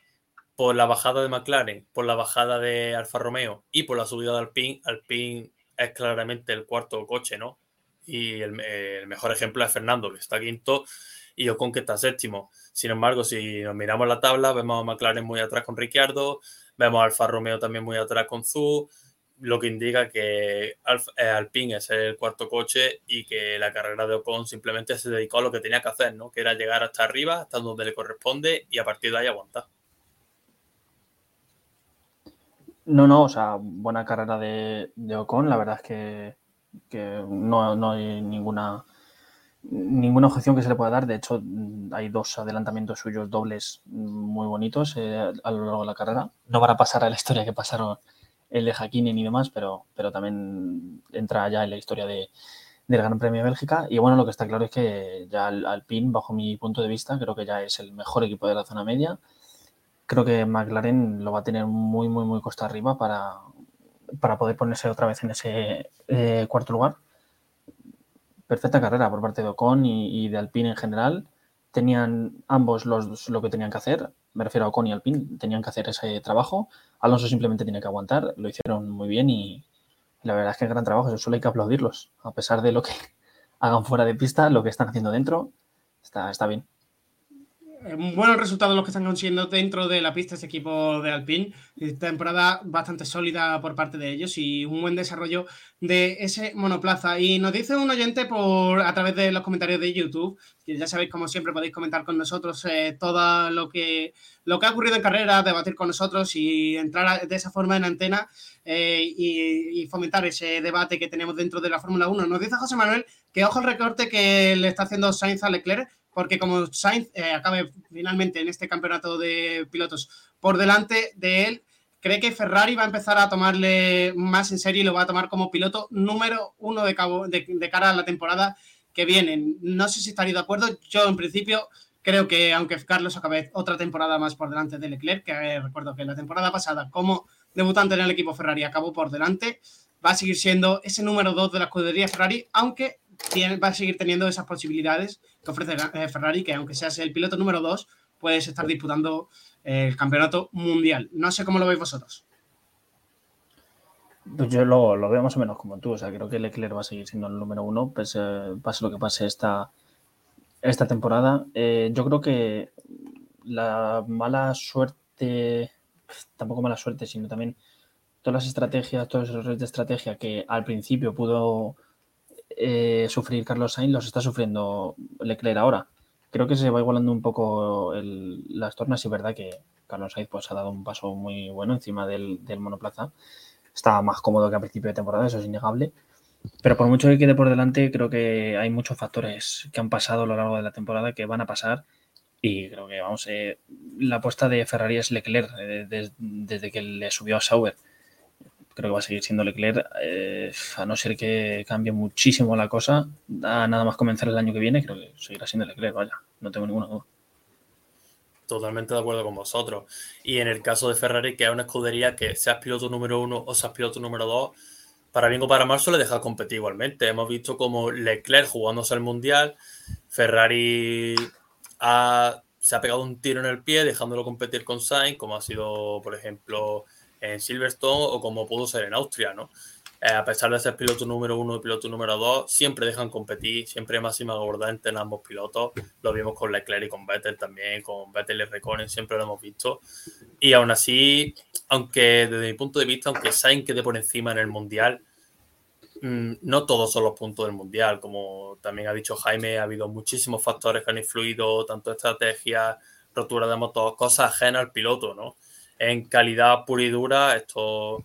por la bajada de McLaren, por la bajada de Alfa Romeo y por la subida de Alpine, Alpine es claramente el cuarto coche, ¿no? Y el, mejor ejemplo es Fernando, que está quinto, y Ocon, que está séptimo. Sin embargo, si nos miramos la tabla, vemos a McLaren muy atrás con Ricciardo, vemos a Alfa Romeo también muy atrás con Zu, lo que indica que eh, Alpine es el cuarto coche y que la carrera de Ocon simplemente se dedicó a lo que tenía que hacer, ¿no? Que era llegar hasta arriba, hasta donde le corresponde y a partir de ahí aguantar. No, no, o sea, buena carrera de, Ocon. La verdad es que, no, hay ninguna, ninguna objeción que se le pueda dar. De hecho, hay dos adelantamientos suyos dobles muy bonitos eh, a lo largo de la carrera. No van a pasar a la historia que pasaron el de Hakkinen y demás, pero, pero también entra ya en la historia de, del Gran Premio de Bélgica. Y bueno, lo que está claro es que ya Alpine, bajo mi punto de vista, creo que ya es el mejor equipo de la zona media creo que McLaren lo va a tener muy, muy, muy costa arriba para, para poder ponerse otra vez en ese eh, cuarto lugar. Perfecta carrera por parte de Ocon y, de Alpine en general. Tenían ambos los, lo que tenían que hacer. Me refiero a Ocon y Alpine. Tenían que hacer ese trabajo. Alonso simplemente tiene que aguantar. Lo hicieron muy bien y, la verdad es que es gran trabajo. Eso solo hay que aplaudirlos. A pesar de lo que hagan fuera de pista, lo que están haciendo dentro está, está bien buenos resultados los que están consiguiendo dentro de la pista este equipo de Alpine. Temporada bastante sólida por parte de ellos y un buen desarrollo de ese monoplaza. Y nos dice un oyente por a través de los comentarios de YouTube, que ya sabéis, como siempre, podéis comentar con nosotros eh, todo lo que, lo que ha ocurrido en carrera, debatir con nosotros y entrar de esa forma en antena eh, y, y, fomentar ese debate que tenemos dentro de la Fórmula 1. Nos dice José Manuel que ojo el recorte que le está haciendo Sainz a Leclerc porque como Sainz eh, acabe finalmente en este campeonato de pilotos por delante de él, cree que Ferrari va a empezar a tomarle más en serio y lo va a tomar como piloto número uno de, de, cara a la temporada que viene. No sé si estaría de acuerdo. Yo, en principio, creo que aunque Carlos acabe otra temporada más por delante de Leclerc, que eh, recuerdo que la temporada pasada, como debutante en el equipo Ferrari, acabó por delante, va a seguir siendo ese número dos de la escudería Ferrari, aunque va a seguir teniendo esas posibilidades que ofrece eh, Ferrari, que aunque seas el piloto número 2, puedes estar disputando eh, el campeonato mundial. No sé cómo lo veis vosotros. Pues yo lo, veo más o menos como tú. O sea, creo que Leclerc va a seguir siendo el número uno, pase, pase lo que pase esta, esta temporada. Eh, yo creo que la mala suerte, tampoco mala suerte, sino también todas las estrategias, todos los errores de estrategia que al principio pudo eh, sufrir Carlos Sainz, los está sufriendo Leclerc ahora. Creo que se va igualando un poco las tornas y es verdad que Carlos Sainz pues, ha dado un paso muy bueno encima del, del monoplaza. Está más cómodo que a principio de temporada, eso es innegable. Pero por mucho que quede por delante, creo que hay muchos factores que han pasado a lo largo de la temporada que van a pasar. Y creo que, vamos, eh, la apuesta de Ferrari es Leclerc eh, desde que le subió a Sauber. Creo que va a seguir siendo Leclerc, eh, a no ser que cambie muchísimo la cosa. Nada más comenzar el año que viene, creo que seguirá siendo Leclerc, vaya, no tengo ninguna duda. Totalmente de acuerdo con vosotros. Y en el caso de Ferrari, que es una escudería que seas piloto número uno o seas piloto número dos, para bien o para mal suele dejar competir igualmente. Hemos visto como Leclerc jugándose el Mundial, Ferrari se ha pegado un tiro en el pie dejándolo competir con Sainz, como ha sido, por ejemplo, en Silverstone o como pudo ser en Austria, ¿no? Eh, a pesar de ser piloto número uno y piloto número dos, siempre dejan competir, siempre máxima abordante en ambos pilotos. Lo vimos con Leclerc y con Vettel también, con Vettel y Reconen, siempre lo hemos visto. Y aún así, aunque desde mi punto de vista, aunque Sainz quede por encima en el Mundial, mm, no todos son los puntos del Mundial. Como también ha dicho Jaime, ha habido muchísimos factores que han influido, tanto estrategia, rotura de motor, cosas ajenas al piloto, ¿no? En calidad pura y dura, esto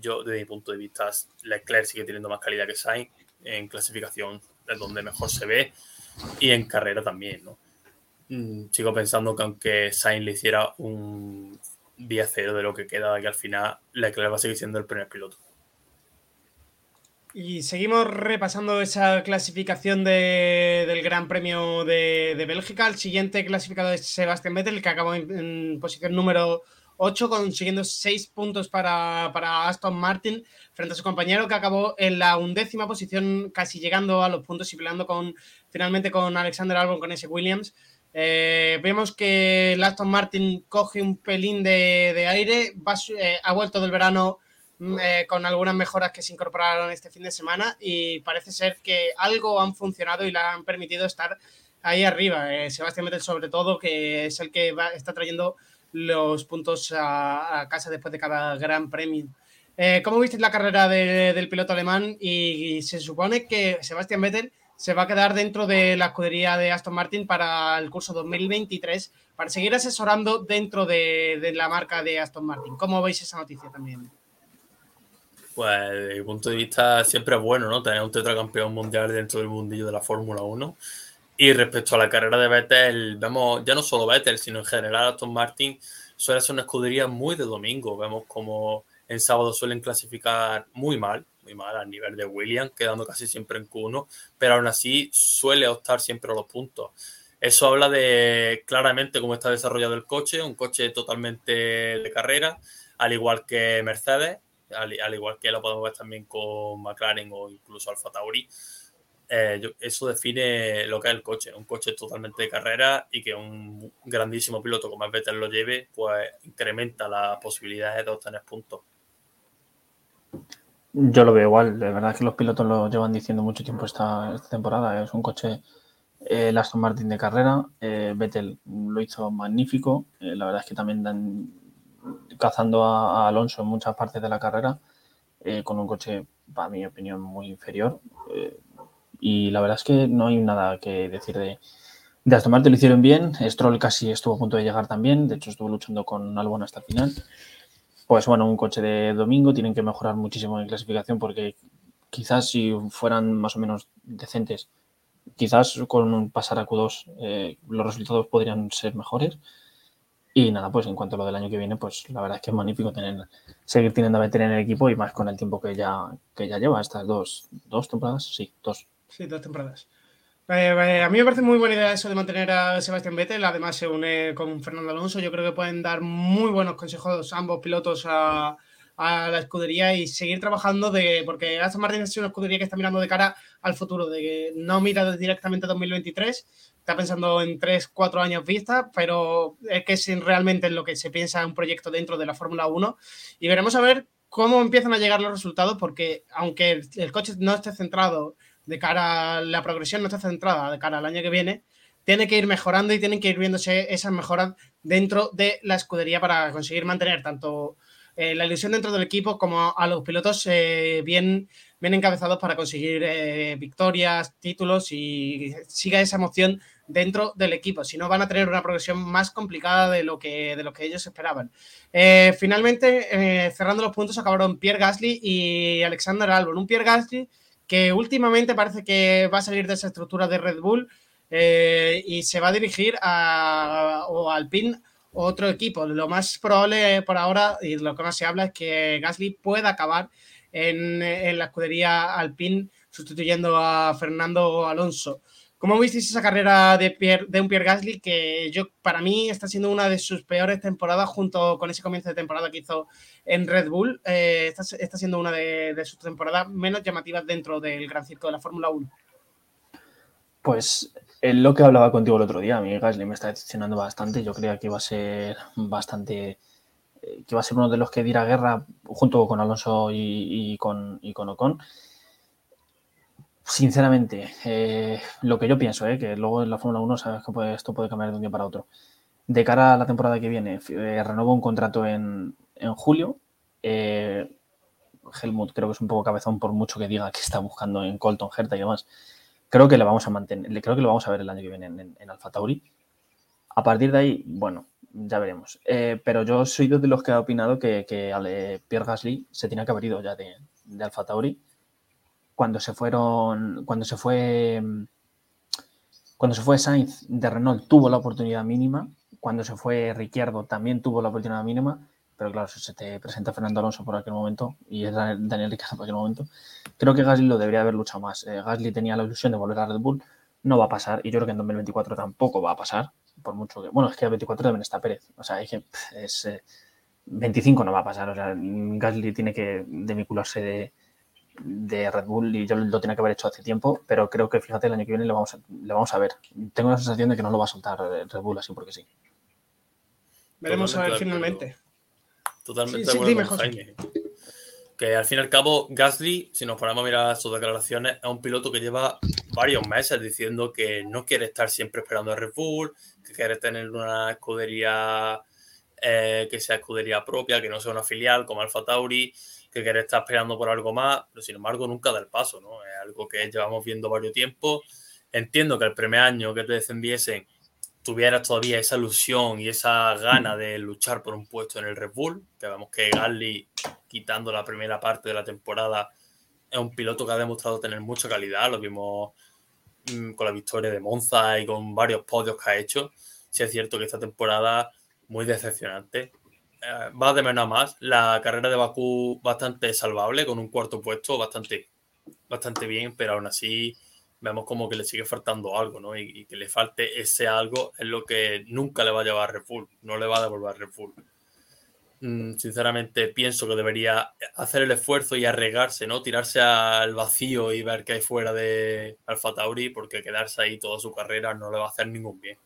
yo, desde mi punto de vista, Leclerc sigue teniendo más calidad que Sainz. En clasificación es donde mejor se ve. Y en carrera también, ¿no? Mm, sigo pensando que aunque Sainz le hiciera un día cero de lo que queda, que al final Leclerc va a seguir siendo el primer piloto. Y seguimos repasando esa clasificación del Gran Premio de, Bélgica. El siguiente clasificado es Sebastián Vettel, que acabó en posición número 8, consiguiendo 6 puntos para, Aston Martin frente a su compañero que acabó en la undécima posición, casi llegando a los puntos y peleando con, finalmente con Alexander Albon, con ese Williams. Eh, vemos que Aston Martin coge un pelín de, aire, eh, ha vuelto del verano mm, eh, con algunas mejoras que se incorporaron este fin de semana y parece ser que algo han funcionado y le han permitido estar ahí arriba. Sebastián Vettel sobre todo, que es el que está trayendo los puntos a, casa después de cada gran premio. Eh, ¿Cómo viste la carrera del piloto alemán? Y, se supone que Sebastián Vettel se va a quedar dentro de la escudería de Aston Martin para el curso 2023, para seguir asesorando dentro de, la marca de Aston Martin. ¿Cómo veis esa noticia también? Pues desde mi punto de vista siempre es bueno, ¿no? Tener un tetracampeón mundial dentro del mundillo de la Fórmula 1. Y respecto a la carrera de Vettel, vemos ya no solo Vettel, sino en general Aston Martin suele ser una escudería muy de domingo. Vemos como en sábado suelen clasificar muy mal, muy mal al nivel de Williams, quedando casi siempre en Q1, pero aún así suele optar siempre a los puntos. Eso habla de claramente cómo está desarrollado el coche, un coche totalmente de carrera, al igual que Mercedes, al, al igual que lo podemos ver también con McLaren o incluso Alfa Tauri eh, eso define lo que es el coche. Un coche totalmente de carrera y que un grandísimo piloto como es Vettel lo lleve, pues incrementa las posibilidades de obtener puntos. Yo lo veo igual. De verdad que los pilotos lo llevan diciendo mucho tiempo esta, temporada. Es un coche eh, el Aston Martin de carrera. Eh, Vettel lo hizo magnífico. la verdad es que también dan cazando a, Alonso en muchas partes de la carrera con un coche, para mi opinión, muy inferior. Y la verdad es que no hay nada que decir de, de Aston Martin. Lo hicieron bien. Stroll casi estuvo a punto de llegar también. De hecho, estuvo luchando con Albon hasta el final. Pues bueno, un coche de domingo. Tienen que mejorar muchísimo en clasificación porque quizás si fueran más o menos decentes, quizás con un pasar a Q2 eh, los resultados podrían ser mejores. Y nada, pues en cuanto a lo del año que viene, pues la verdad es que es magnífico tener, seguir teniendo a meter en el equipo y más con el tiempo que ya, que ya lleva estas dos, dos temporadas, sí, dos, Sí, dos temporadas. Eh, eh, a mí me parece muy buena idea eso de mantener a Sebastián Vettel. Además, se une con Fernando Alonso. Yo creo que pueden dar muy buenos consejos ambos pilotos a, la escudería y seguir trabajando de porque Aston Martin es una escudería que está mirando de cara al futuro, de que no mira directamente a 2023, está pensando en 3, 4 años vista, pero es que es realmente en lo que se piensa un proyecto dentro de la Fórmula 1 y veremos a ver cómo empiezan a llegar los resultados porque aunque el coche no esté centrado de cara a la progresión no está centrada de cara al año que viene, tiene que ir mejorando y tienen que ir viéndose esas mejoras dentro de la escudería para conseguir mantener tanto eh, la ilusión dentro del equipo como a los pilotos eh, bien, bien encabezados para conseguir eh, victorias, títulos y siga esa emoción dentro del equipo. Si no, van a tener una progresión más complicada de lo que, de lo que ellos esperaban. finalmente, cerrando los puntos, acabaron Pierre Gasly y Alexander Albon. Un Pierre Gasly que últimamente parece que va a salir de esa estructura de Red Bull y se va a dirigir a, o al PIN otro equipo. Lo más probable por ahora, y lo que más se habla, es que Gasly pueda acabar en, la escudería Alpine sustituyendo a Fernando Alonso. ¿Cómo visteis esa carrera de, un Pierre Gasly que yo para mí está siendo una de sus peores temporadas junto con ese comienzo de temporada que hizo en Red Bull? Eh, está, siendo una de, sus temporadas menos llamativas dentro del Gran Circo de la Fórmula 1. Pues es lo que hablaba contigo el otro día, a mí Gasly me está decepcionando bastante. Yo creía que iba a ser bastante. Eh, que iba a ser uno de los que diera guerra junto con Alonso y con Ocon. Sinceramente, eh, lo que yo pienso, eh, que luego en la Fórmula 1 sabes que esto puede cambiar de un día para otro. De cara a la temporada que viene, renuevo un contrato en, en julio. Helmut creo que es un poco cabezón por mucho que diga que está buscando en Colton, Herta y demás creo que le vamos a mantener, creo que lo vamos a ver el año que viene en, en, Alfa Tauri. A partir de ahí, bueno, ya veremos. Eh, pero yo soy de los que ha opinado que, Pierre Gasly se tiene que haber ido ya de, de Alfa Tauri. Cuando se fueron, cuando se fue, cuando se fue Sainz de Renault tuvo la oportunidad mínima. Cuando se fue Ricciardo también tuvo la oportunidad mínima pero claro, si se te presenta Fernando Alonso por aquel momento y es Daniel Ricciardo por aquel momento, creo que Gasly lo debería haber luchado más. Eh, Gasly tenía la ilusión de volver a Red Bull, no va a pasar y yo creo que en 2024 tampoco va a pasar, por mucho que, bueno, es que el 24 también está Pérez, o sea, es que es, 25 no va a pasar, o sea, Gasly tiene que demicularse de, de Red Bull y yo lo tiene que haber hecho hace tiempo, pero creo que fíjate el año que viene le vamos a, le vamos a ver. Tengo la sensación de que no lo va a soltar Red Bull así porque sí. Veremos a ver finalmente. Totalmente Jaime. Que al fin y al cabo, Gasly, si nos ponemos a mirar sus declaraciones, es un piloto que lleva varios meses diciendo que no quiere estar siempre esperando a Red Bull, que quiere tener una escudería eh, que sea escudería propia, que no sea una filial como Alfa Tauri, que quiere estar esperando por algo más, pero sin embargo nunca da el paso, ¿no? Es algo que llevamos viendo varios tiempos. Entiendo que el primer año que te descendiesen tuvieras todavía esa ilusión y esa gana de luchar por un puesto en el Red Bull, que vemos que Gasly, quitando la primera parte de la temporada, es un piloto que ha demostrado tener mucha calidad, lo vimos mm, con la victoria de Monza y con varios podios que ha hecho. Sí es cierto que esta temporada muy decepcionante. Eh, va de menos a más. La carrera de Bakú bastante salvable, con un cuarto puesto bastante, bastante bien, pero aún así vemos como que le sigue faltando algo, ¿no? Y, que le falte ese algo es lo que nunca le va a llevar a Red no le va a devolver a Red mm, sinceramente, pienso que debería hacer el esfuerzo y arregarse, ¿no? Tirarse al vacío y ver qué hay fuera de Alfa Tauri, porque quedarse ahí toda su carrera no le va a hacer ningún bien.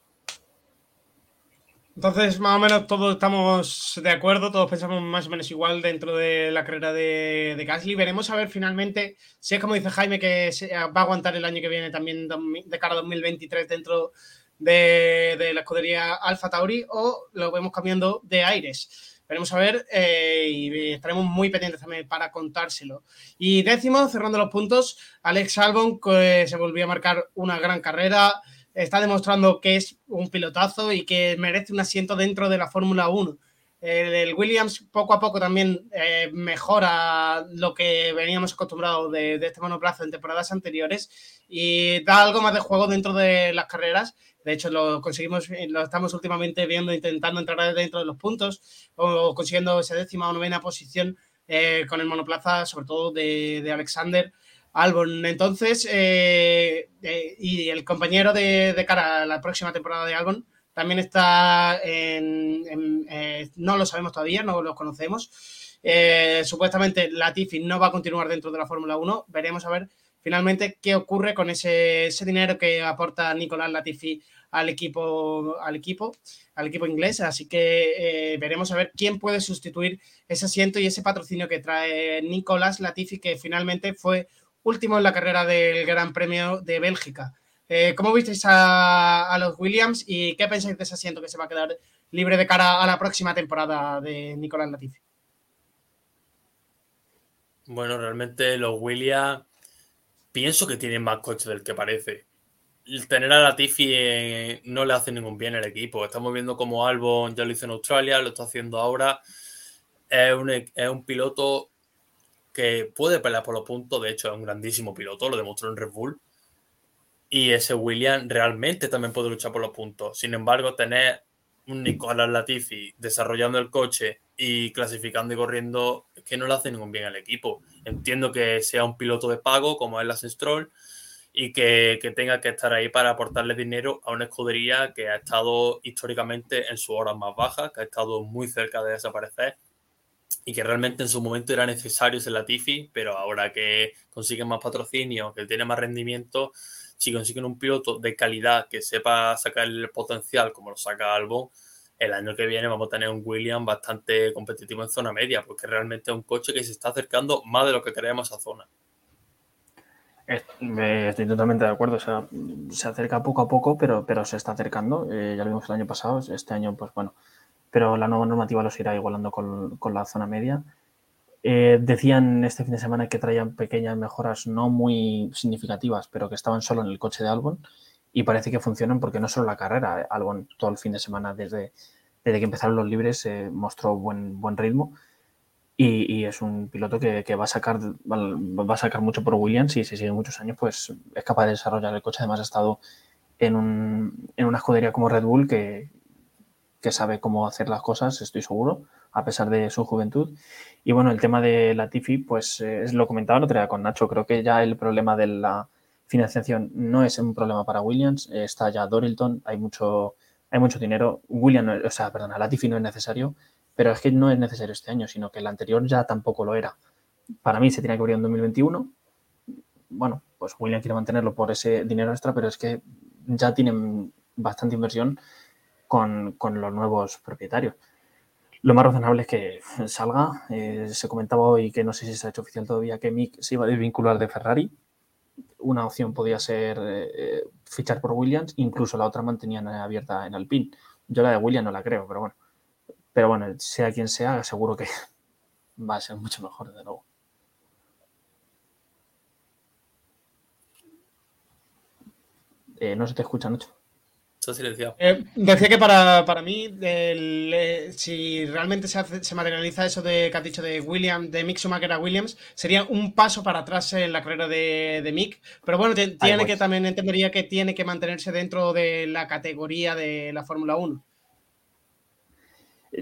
Entonces, más o menos todos estamos de acuerdo, todos pensamos más o menos igual dentro de la carrera de, Gasly. Veremos a ver finalmente si es como dice Jaime que va a aguantar el año que viene también de cara a 2023 dentro de, la escudería Alfa Tauri o lo vemos cambiando de aires. Veremos a ver eh, y estaremos muy pendientes también para contárselo. Y décimo, cerrando los puntos, Alex Albon que se volvió a marcar una gran carrera está demostrando que es un pilotazo y que merece un asiento dentro de la Fórmula 1. El, Williams poco a poco también eh, mejora lo que veníamos acostumbrados de, este monoplazo en temporadas anteriores y da algo más de juego dentro de las carreras. De hecho, lo conseguimos, lo estamos últimamente viendo, intentando entrar dentro de los puntos o consiguiendo esa décima o novena posición eh, con el monoplaza, sobre todo de, de Alexander. Albon. Entonces, eh, eh, y el compañero de, cara a la próxima temporada de Albon también está en, eh, no lo sabemos todavía, no lo conocemos. supuestamente Latifi no va a continuar dentro de la Fórmula 1. Veremos a ver finalmente qué ocurre con ese, dinero que aporta Nicolás Latifi al equipo, al equipo, al equipo inglés. Así que veremos a ver quién puede sustituir ese asiento y ese patrocinio que trae Nicolás Latifi, que finalmente fue último en la carrera del Gran Premio de Bélgica. Eh, ¿Cómo visteis a, los Williams y qué pensáis de ese asiento que se va a quedar libre de cara a la próxima temporada de Nicolás Latifi? Bueno, realmente los Williams pienso que tienen más coche del que parece. tener a Latifi eh, no le hace ningún bien al equipo. Estamos viendo como Albon ya lo hizo en Australia, lo está haciendo ahora. Es un, es un piloto que puede pelear por los puntos. De hecho, es un grandísimo piloto, lo demostró en Red Bull. Y ese William realmente también puede luchar por los puntos. Sin embargo, tener un Nicolás Latifi desarrollando el coche y clasificando y corriendo es que no le hace ningún bien al equipo. Entiendo que sea un piloto de pago como es la Stroll y que, que, tenga que estar ahí para aportarle dinero a una escudería que ha estado históricamente en sus horas más bajas, que ha estado muy cerca de desaparecer y que realmente en su momento era necesario ese Latifi, pero ahora que consiguen más patrocinio, que tiene más rendimiento, si consiguen un piloto de calidad que sepa sacar el potencial como lo saca Albon, el año que viene vamos a tener un William bastante competitivo en zona media, porque realmente es un coche que se está acercando más de lo que creemos a zona. Estoy totalmente de acuerdo. O sea, se acerca poco a poco, pero, pero se está acercando. Eh, ya lo vimos el año pasado. Este año, pues bueno. Pero la nueva normativa los irá igualando con, con la zona media. Eh, decían este fin de semana que traían pequeñas mejoras no muy significativas, pero que estaban solo en el coche de Albon y parece que funcionan porque no solo la carrera, eh, Albon todo el fin de semana desde, desde que empezaron los libres eh, mostró buen, buen ritmo y, es un piloto que, va, a sacar, va a sacar mucho por Williams y si sigue muchos años pues es capaz de desarrollar el coche. Además ha estado en, un, en una escudería como Red Bull que, que sabe cómo hacer las cosas, estoy seguro a pesar de su juventud. Y bueno, el tema de la Tifi, pues eh, lo comentaba el otro día con Nacho, creo que ya el problema de la financiación no es un problema para Williams, está ya Dorilton, hay mucho, hay mucho dinero. Williams, o sea, perdona, Latifi no es necesario, pero es que no es necesario este año, sino que el anterior ya tampoco lo era. Para mí se tiene que abrir en 2021. Bueno, pues Williams quiere mantenerlo por ese dinero extra, pero es que ya tienen bastante inversión con, con los nuevos propietarios. Lo más razonable es que salga. Eh, se comentaba hoy que no sé si se ha hecho oficial todavía que Mick se iba a desvincular de Ferrari. Una opción podía ser eh, fichar por Williams, incluso la otra mantenían abierta en Alpine. Yo la de Williams no la creo, pero bueno. Pero bueno, sea quien sea, seguro que va a ser mucho mejor, de nuevo. Eh, no se te escucha, mucho. Eh, decía que para, mí, eh, si realmente se, materializa eso de que has dicho de William, de Mick Schumacher a Williams, sería un paso para atrás en la carrera de, Mick. Pero bueno, tiene que también entendería que tiene que mantenerse dentro de la categoría de la Fórmula 1.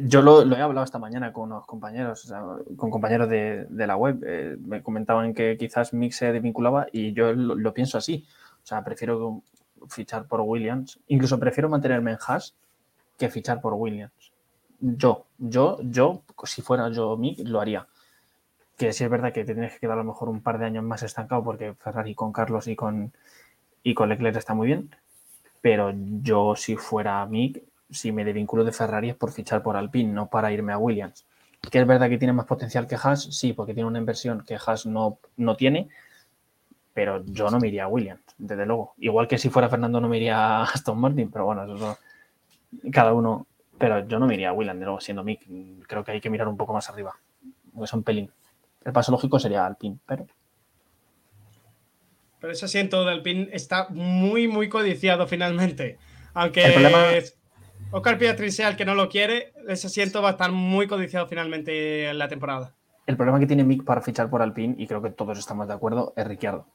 Yo lo, he hablado esta mañana con unos compañeros, con compañeros de, la web. Eh, me comentaban que quizás Mick se desvinculaba y yo lo, lo pienso así. O sea, prefiero fichar por Williams. Incluso prefiero mantenerme en Haas que fichar por Williams. Yo, yo, yo, si fuera yo Mick, lo haría. Que si es verdad que te tienes que quedar a lo mejor un par de años más estancado porque Ferrari con Carlos y con, y con Leclerc está muy bien. Pero yo, si fuera Mick, si me desvinculo de Ferrari es por fichar por Alpine, no para irme a Williams. Que es verdad que tiene más potencial que Haas, sí, porque tiene una inversión que Haas no, no tiene, pero yo no me iría a Williams, desde luego. Igual que si fuera Fernando no me iría a Aston Martin, pero bueno, eso es cada uno. Pero yo no me iría a Williams, de nuevo, siendo Mick. Creo que hay que mirar un poco más arriba, porque son pelín. El paso lógico sería Alpine, pero... Pero ese asiento de Alpine está muy, muy codiciado finalmente. Aunque el problema... Oscar Piastri sea el que no lo quiere, ese asiento va a estar muy codiciado finalmente en la temporada. El problema que tiene Mick para fichar por Alpine, y creo que todos estamos de acuerdo, es Ricciardo.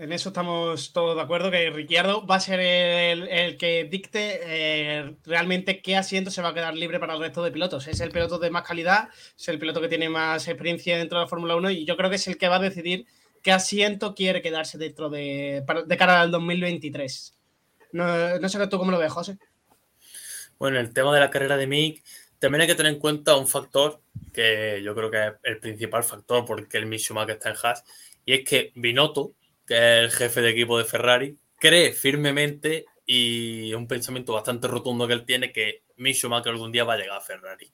En eso estamos todos de acuerdo, que Ricciardo va a ser el, que dicte eh, realmente qué asiento se va a quedar libre para el resto de pilotos. Es el piloto de más calidad, es el piloto que tiene más experiencia dentro de la Fórmula 1 y yo creo que es el que va a decidir qué asiento quiere quedarse dentro de, de cara al 2023. No, sé tú cómo lo ves, José. Bueno, el tema de la carrera de Mick, también hay que tener en cuenta un factor que yo creo que es el principal factor porque el Mick que está en Haas, y es que Binotto que es el jefe de equipo de Ferrari, cree firmemente y un pensamiento bastante rotundo que él tiene que Mick Schumacher algún día va a llegar a Ferrari.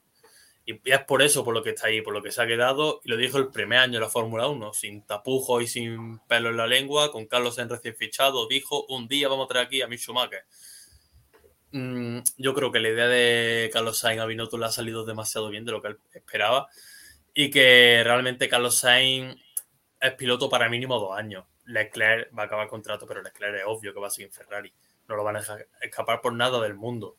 Y es por eso por lo que está ahí, por lo que se ha quedado. Y lo dijo el primer año de la Fórmula 1, sin tapujos y sin pelo en la lengua, con Carlos en recién fichado. Dijo: Un día vamos a traer aquí a Mick Schumacher. Mm, yo creo que la idea de Carlos Sainz a Binotto le ha salido demasiado bien de lo que él esperaba. Y que realmente Carlos Sainz es piloto para mínimo dos años. Leclerc va a acabar el contrato, pero Leclerc es obvio que va a seguir en Ferrari. No lo van a escapar por nada del mundo.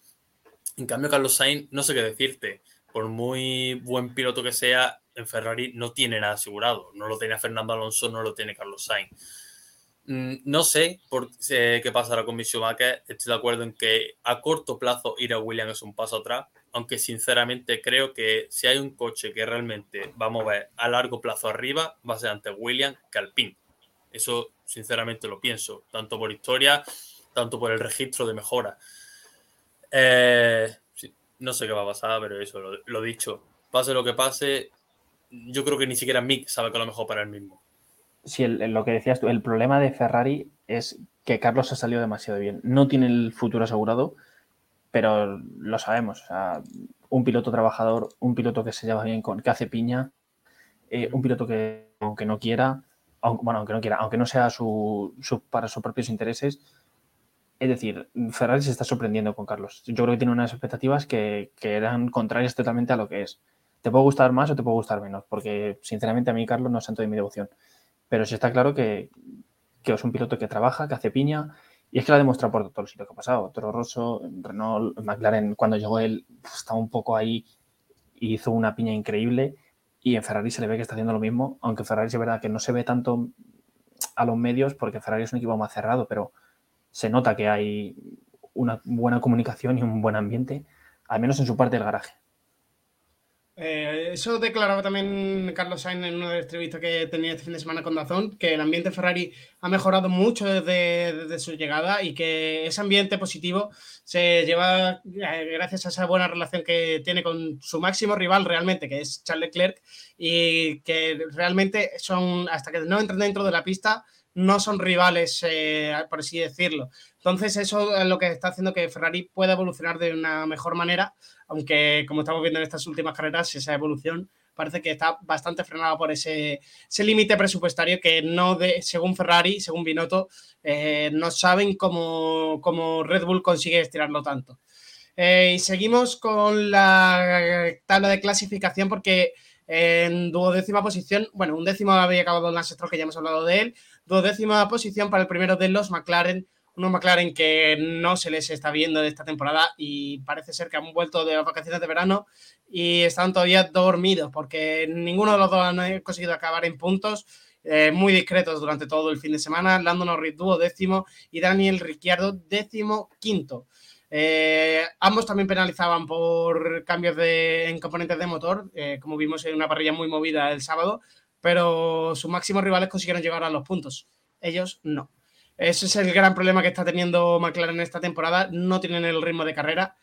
En cambio, Carlos Sainz, no sé qué decirte. Por muy buen piloto que sea, en Ferrari no tiene nada asegurado. No lo tiene Fernando Alonso, no lo tiene Carlos Sainz. Mm, no sé por, eh, qué pasará con Schumacher. Estoy de acuerdo en que a corto plazo ir a Williams es un paso atrás, aunque sinceramente creo que si hay un coche que realmente va a mover a largo plazo arriba, va a ser ante Williams que Alpine. Eso sinceramente lo pienso, tanto por historia, tanto por el registro de mejora. Eh, no sé qué va a pasar, pero eso, lo, lo, dicho. Pase lo que pase, yo creo que ni siquiera Mick sabe que lo mejor para él mismo. Sí, lo que decías tú, el problema de Ferrari es que Carlos ha salido demasiado bien. No tiene el futuro asegurado, pero lo sabemos. un piloto trabajador, un piloto que se lleva bien con, que hace piña, eh, un piloto que, aunque no quiera, aunque no quiera, aunque no sea para sus propios intereses, es decir, Ferrari se está sorprendiendo con Carlos. Yo creo que tiene unas expectativas que, eran contrarias totalmente a lo que es. Te puede gustar más o te puede gustar menos, porque sinceramente a mí Carlos no es santo de mi devoción. Pero sí está claro que, que es un piloto que trabaja, que hace piña, y es que lo ha demostrado por todo el sitio que ha pasado. Toro Rosso, Renault, McLaren, cuando llegó él, estaba un poco ahí y hizo una piña increíble. Y en Ferrari se le ve que está haciendo lo mismo, aunque Ferrari es verdad que no se ve tanto a los medios porque Ferrari es un equipo más cerrado, pero se nota que hay una buena comunicación y un buen ambiente, al menos en su parte del garaje. Eh, eso declaraba también Carlos Sainz en una entrevista que tenía este fin de semana con Dazón, que el ambiente Ferrari ha mejorado mucho desde, su llegada y que ese ambiente positivo se lleva eh, gracias a esa buena relación que tiene con su máximo rival realmente, que es Charles Leclerc, y que realmente son, hasta que no entran dentro de la pista, no son rivales, eh, por así decirlo. Entonces, eso es lo que está haciendo que Ferrari pueda evolucionar de una mejor manera, aunque como estamos viendo en estas últimas carreras, esa evolución parece que está bastante frenada por ese, límite presupuestario que no, de, según Ferrari, según Binotto, eh, no saben cómo, cómo, Red Bull consigue estirarlo tanto. Eh, y seguimos con la tabla de clasificación porque en duodécima posición, bueno, un décimo había acabado en que ya hemos hablado de él, duodécima posición para el primero de los McLaren, unos McLaren que no se les está viendo de esta temporada y parece ser que han vuelto de las vacaciones de verano y están todavía dormidos porque ninguno de los dos han conseguido acabar en puntos. Eh, muy discretos durante todo el fin de semana. Lando Norris dúo décimo y Daniel Ricciardo décimo quinto. Eh, ambos también penalizaban por cambios de, en componentes de motor, eh, como vimos en una parrilla muy movida el sábado, pero sus máximos rivales consiguieron llegar a los puntos. Ellos no. Ese es el gran problema que está teniendo McLaren esta temporada. No tienen el ritmo de carrera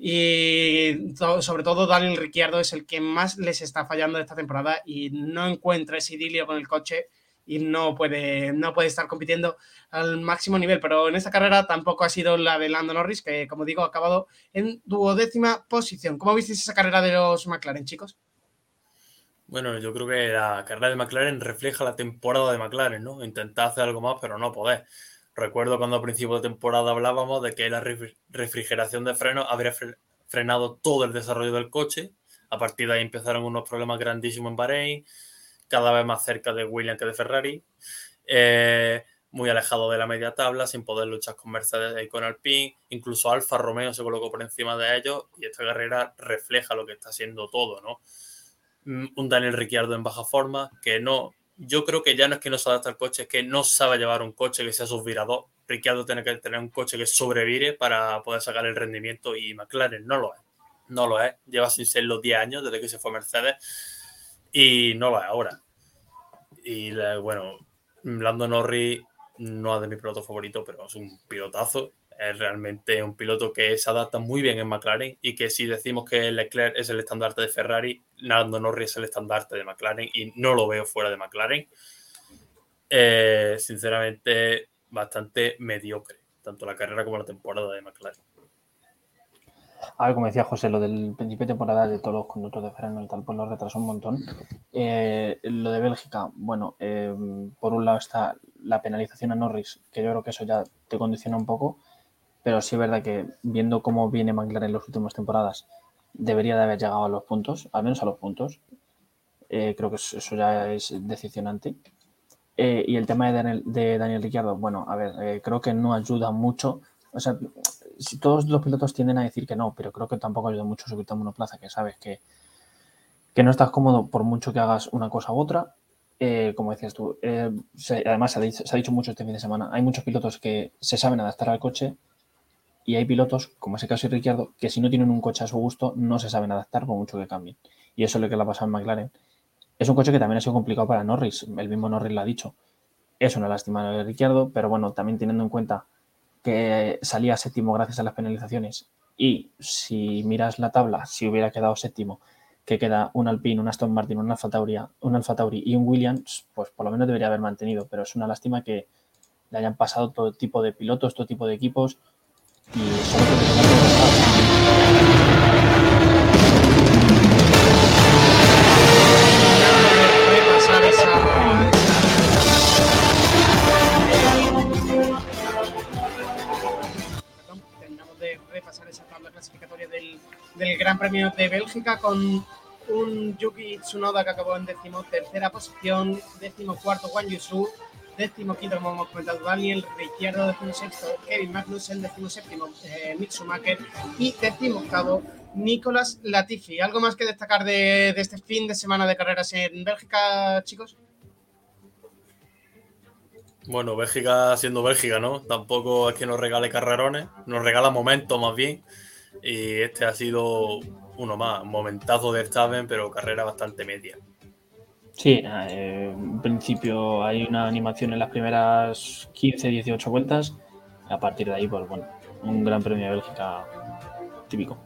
y sobre todo Daniel Ricciardo es el que más les está fallando esta temporada y no encuentra ese idilio con el coche y no puede, no puede estar compitiendo al máximo nivel. Pero en esta carrera tampoco ha sido la de Lando Norris, que como digo ha acabado en duodécima posición. ¿Cómo visteis esa carrera de los McLaren, chicos? Bueno, yo creo que la carrera de McLaren refleja la temporada de McLaren, ¿no? Intentar hacer algo más, pero no poder. Recuerdo cuando a principio de temporada hablábamos de que la refrigeración de frenos habría frenado todo el desarrollo del coche. A partir de ahí empezaron unos problemas grandísimos en Bahrein, cada vez más cerca de Williams que de Ferrari. Eh, muy alejado de la media tabla, sin poder luchar con Mercedes y con Alpine. Incluso Alfa Romeo se colocó por encima de ellos y esta carrera refleja lo que está siendo todo, ¿no? Mm, un Daniel Ricciardo en baja forma, que no, yo creo que ya no es que no se adapta al coche, es que no sabe llevar un coche que sea subvirador. Ricciardo tiene que tener un coche que sobrevire para poder sacar el rendimiento y McLaren no lo es. No lo es. Lleva sin ser los 10 años desde que se fue Mercedes y no lo es ahora. Y bueno, Lando Norris no es de mi piloto favorito, pero es un pilotazo es realmente un piloto que se adapta muy bien en McLaren y que si decimos que Leclerc es el estandarte de Ferrari, Nando Norris es el estandarte de McLaren y no lo veo fuera de McLaren. Eh, sinceramente, bastante mediocre, tanto la carrera como la temporada de McLaren. A ver, como decía José, lo del principio de temporada de todos los conductos de freno y tal, pues lo retrasó un montón. Eh, lo de Bélgica, bueno, eh, por un lado está la penalización a Norris, que yo creo que eso ya te condiciona un poco, pero sí es verdad que viendo cómo viene McLaren en las últimas temporadas, debería de haber llegado a los puntos, al menos a los puntos. Eh, creo que eso ya es decepcionante. y el tema de Daniel, de Daniel Ricciardo, bueno, a ver, creo que no ayuda mucho. O sea, si todos los pilotos tienden a decir que no, pero creo que tampoco ayuda mucho subirte a monoplaza, que sabes que, que no estás cómodo por mucho que hagas una cosa u otra. Eh, como decías tú, eh, además se ha, dicho, se ha, dicho, mucho este fin de semana, hay muchos pilotos que se saben adaptar al coche y hay pilotos, como ese caso de Ricciardo, que si no tienen un coche a su gusto no se saben adaptar por mucho que cambien. Y eso es lo que le ha pasado en McLaren. Es un coche que también ha sido complicado para Norris, el mismo Norris lo ha dicho. Es una lástima de Ricciardo, pero bueno, también teniendo en cuenta que salía séptimo gracias a las penalizaciones. Y si miras la tabla, si hubiera quedado séptimo, que queda un Alpine, un Aston Martin, un Alfa, Tauri, un Alfa Tauri y un Williams, pues por lo menos debería haber mantenido. Pero es una lástima que le hayan pasado todo tipo de pilotos, todo tipo de equipos. Y solo del Gran Premio de Bélgica con un Yuki Tsunoda que acabó en tercera posición, cuarto Juan Yusu, quinto como hemos comentado, Daniel Ricciardo, sexto Kevin Magnussen, decimoséptimo eh, Mick Schumacher y octavo Nicolás Latifi. ¿Algo más que destacar de, este fin de semana de carreras en Bélgica, chicos? Bueno, Bélgica siendo Bélgica, ¿no? Tampoco es que nos regale carrerones, nos regala momentos más bien. Y este ha sido uno más, momentazo de Staven, pero carrera bastante media. Sí, eh, en principio hay una animación en las primeras 15, 18 vueltas. A partir de ahí, pues bueno, un gran premio de Bélgica típico.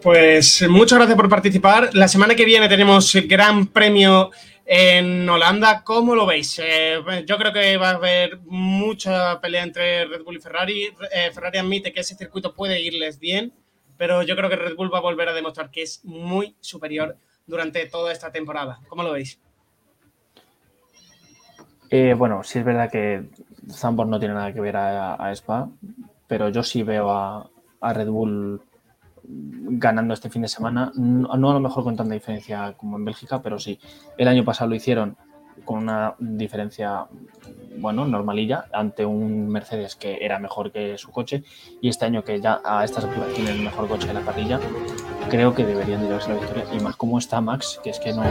Pues muchas gracias por participar. La semana que viene tenemos gran premio en Holanda, ¿cómo lo veis? Eh, yo creo que va a haber mucha pelea entre Red Bull y Ferrari. Eh, Ferrari admite que ese circuito puede irles bien, pero yo creo que Red Bull va a volver a demostrar que es muy superior durante toda esta temporada. ¿Cómo lo veis? Eh, bueno, sí es verdad que Zambor no tiene nada que ver a, Spa, pero yo sí veo a Red Bull ganando este fin de semana. No, a lo mejor con tanta diferencia como en Bélgica, pero sí. El año pasado lo hicieron con una diferencia, bueno, normalilla, ante un Mercedes que era mejor que su coche. Y este año que ya a estas alturas tiene el mejor coche de la parrilla, creo que deberían de llevarse la victoria. Y más como está Max, que es que no.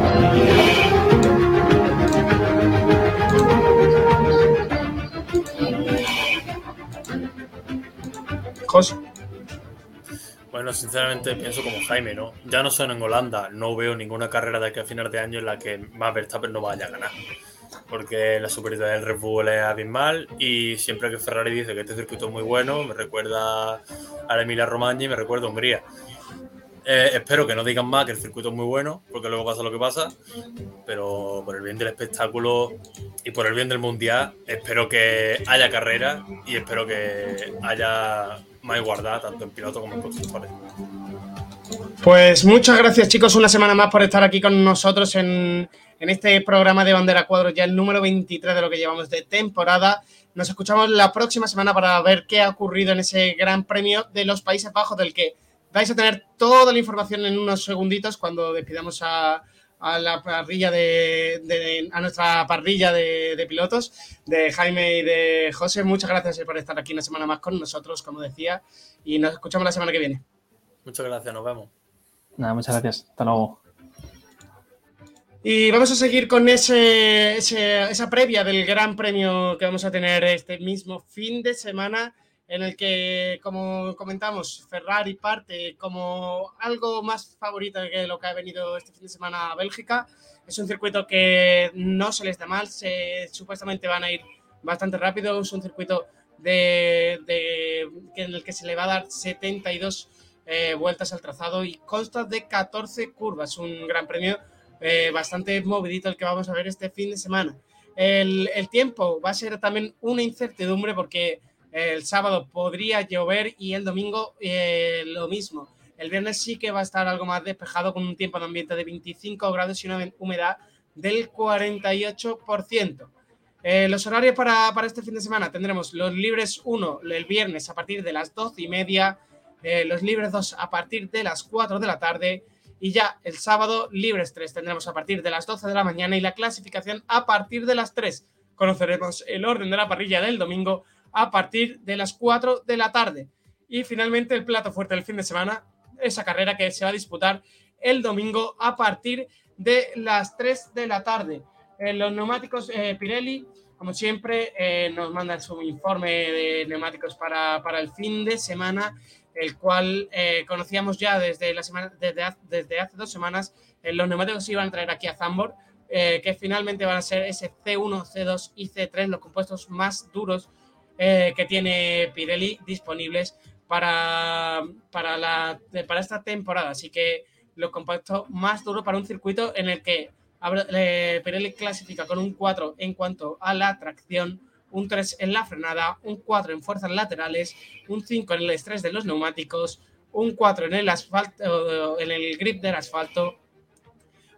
José. Bueno, sinceramente pienso como Jaime, ¿no? Ya no son en Holanda, no veo ninguna carrera de aquí a final de año en la que Max Verstappen no vaya a ganar. Porque la superioridad del Red Bull es abismal y siempre que Ferrari dice que este circuito es muy bueno, me recuerda a la Emilia Romagna y me recuerda a Hungría. Eh, espero que no digan más que el circuito es muy bueno, porque luego pasa lo que pasa, pero por el bien del espectáculo y por el bien del mundial, espero que haya carrera y espero que haya más igualdad tanto en piloto como en constructores. Pues muchas gracias chicos una semana más por estar aquí con nosotros en, en este programa de Bandera Cuadros, ya el número 23 de lo que llevamos de temporada. Nos escuchamos la próxima semana para ver qué ha ocurrido en ese Gran Premio de los Países Bajos, del que vais a tener toda la información en unos segunditos cuando despidamos a, a la parrilla de, a nuestra parrilla de, pilotos de Jaime y de José. Muchas gracias por estar aquí una semana más con nosotros, como decía, y nos escuchamos la semana que viene. Muchas gracias, nos vemos. Nada, muchas gracias. Hasta luego. Y vamos a seguir con ese, esa previa del Gran Premio que vamos a tener este mismo fin de semana en el que, como comentamos, Ferrari parte como algo más favorito que lo que ha venido este fin de semana a Bélgica. Es un circuito que no se les da mal, se, supuestamente van a ir bastante rápido, es un circuito de, en el que se le va a dar 72 eh, vueltas al trazado y consta de 14 curvas, un gran premio eh, bastante movidito el que vamos a ver este fin de semana. El, tiempo va a ser también una incertidumbre porque El sábado podría llover y el domingo eh, lo mismo. El viernes sí que va a estar algo más despejado con un tiempo de ambiente de 25 grados y una humedad del 48%. Eh, los horarios para, este fin de semana tendremos los libres 1 el viernes a partir de las 12 y media, eh, los libres 2 a partir de las 4 de la tarde y ya el sábado libres 3 tendremos a partir de las 12 de la mañana y la clasificación a partir de las 3. Conoceremos el orden de la parrilla del domingo a partir de las 4 de la tarde. Y finalmente el plato fuerte del fin de semana, esa carrera que se va a disputar el domingo a partir de las 3 de la tarde. Eh, los neumáticos eh, Pirelli, como siempre, eh, nos mandan su informe de neumáticos para, para, el fin de semana, el cual conocíamos ya desde, la semana, desde, desde hace dos semanas. los neumáticos se iban a traer aquí a Zambor, que finalmente van a ser ese C1, C2 y C3, los compuestos más duros que tiene Pirelli disponibles para, para, la, para esta temporada. Así que los compuestos más duros para un circuito en el que Pirelli clasifica con un 4 en cuanto a la tracción, un 3 en la frenada, un 4 en fuerzas laterales, un 5 en el estrés de los neumáticos, un 4 en el asfalto, en el grip del asfalto,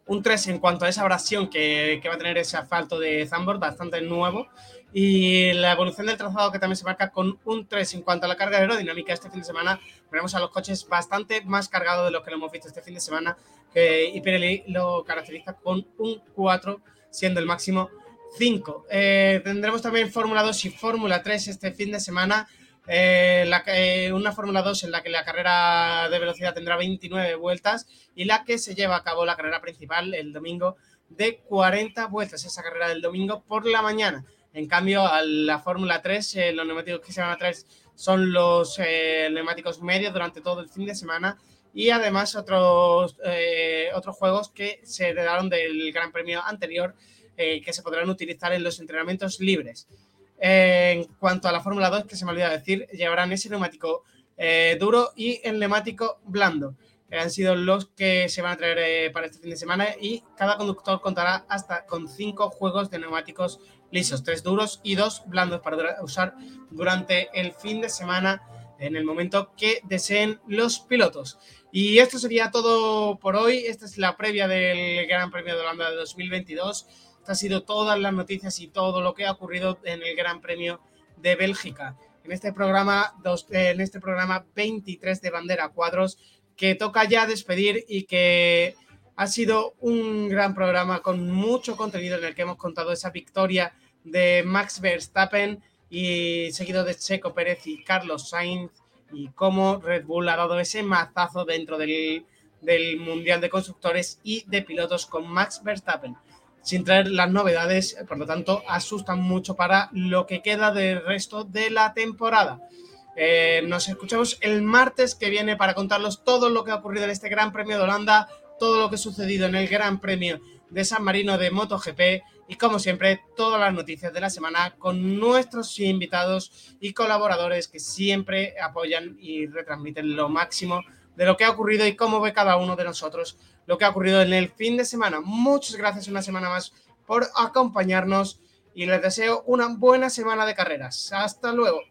un 3 en cuanto a esa abrasión que, que va a tener ese asfalto de Zambor, bastante nuevo, y la evolución del trazado que también se marca con un 3 en cuanto a la carga aerodinámica este fin de semana. Veremos a los coches bastante más cargados de lo que lo hemos visto este fin de semana. y Pirelli lo caracteriza con un 4, siendo el máximo 5. Eh, tendremos también Fórmula 2 y Fórmula 3 este fin de semana. Eh, eh, una Fórmula 2 en la que la carrera de velocidad tendrá 29 vueltas y la que se lleva a cabo la carrera principal el domingo de 40 vueltas. Esa carrera del domingo por la mañana. En cambio, a la Fórmula 3, eh, los neumáticos que se van a traer son los neumáticos medios durante todo el fin de semana y además otros, otros juegos que se heredaron del Gran Premio anterior que se podrán utilizar en los entrenamientos libres. en cuanto a la Fórmula 2, que se me olvidó decir, llevarán ese neumático duro y el neumático blando han sido los que se van a traer para este fin de semana y cada conductor contará hasta con cinco juegos de neumáticos lisos, tres duros y dos blandos para usar durante el fin de semana en el momento que deseen los pilotos. Y esto sería todo por hoy. Esta es la previa del Gran Premio de Holanda de 2022. Esta ha sido todas las noticias y todo lo que ha ocurrido en el Gran Premio de Bélgica. En este programa, en este programa 23 de Bandera Cuadros, que toca ya despedir y que ha sido un gran programa con mucho contenido en el que hemos contado esa victoria de Max Verstappen y seguido de Checo Pérez y Carlos Sainz y cómo Red Bull ha dado ese mazazo dentro del, del Mundial de Constructores y de Pilotos con Max Verstappen. Sin traer las novedades, por lo tanto, asustan mucho para lo que queda del resto de la temporada. Eh, nos escuchamos el martes que viene para contarlos todo lo que ha ocurrido en este Gran Premio de Holanda, todo lo que ha sucedido en el Gran Premio de San Marino de MotoGP y como siempre todas las noticias de la semana con nuestros invitados y colaboradores que siempre apoyan y retransmiten lo máximo de lo que ha ocurrido y cómo ve cada uno de nosotros lo que ha ocurrido en el fin de semana. Muchas gracias una semana más por acompañarnos y les deseo una buena semana de carreras. Hasta luego.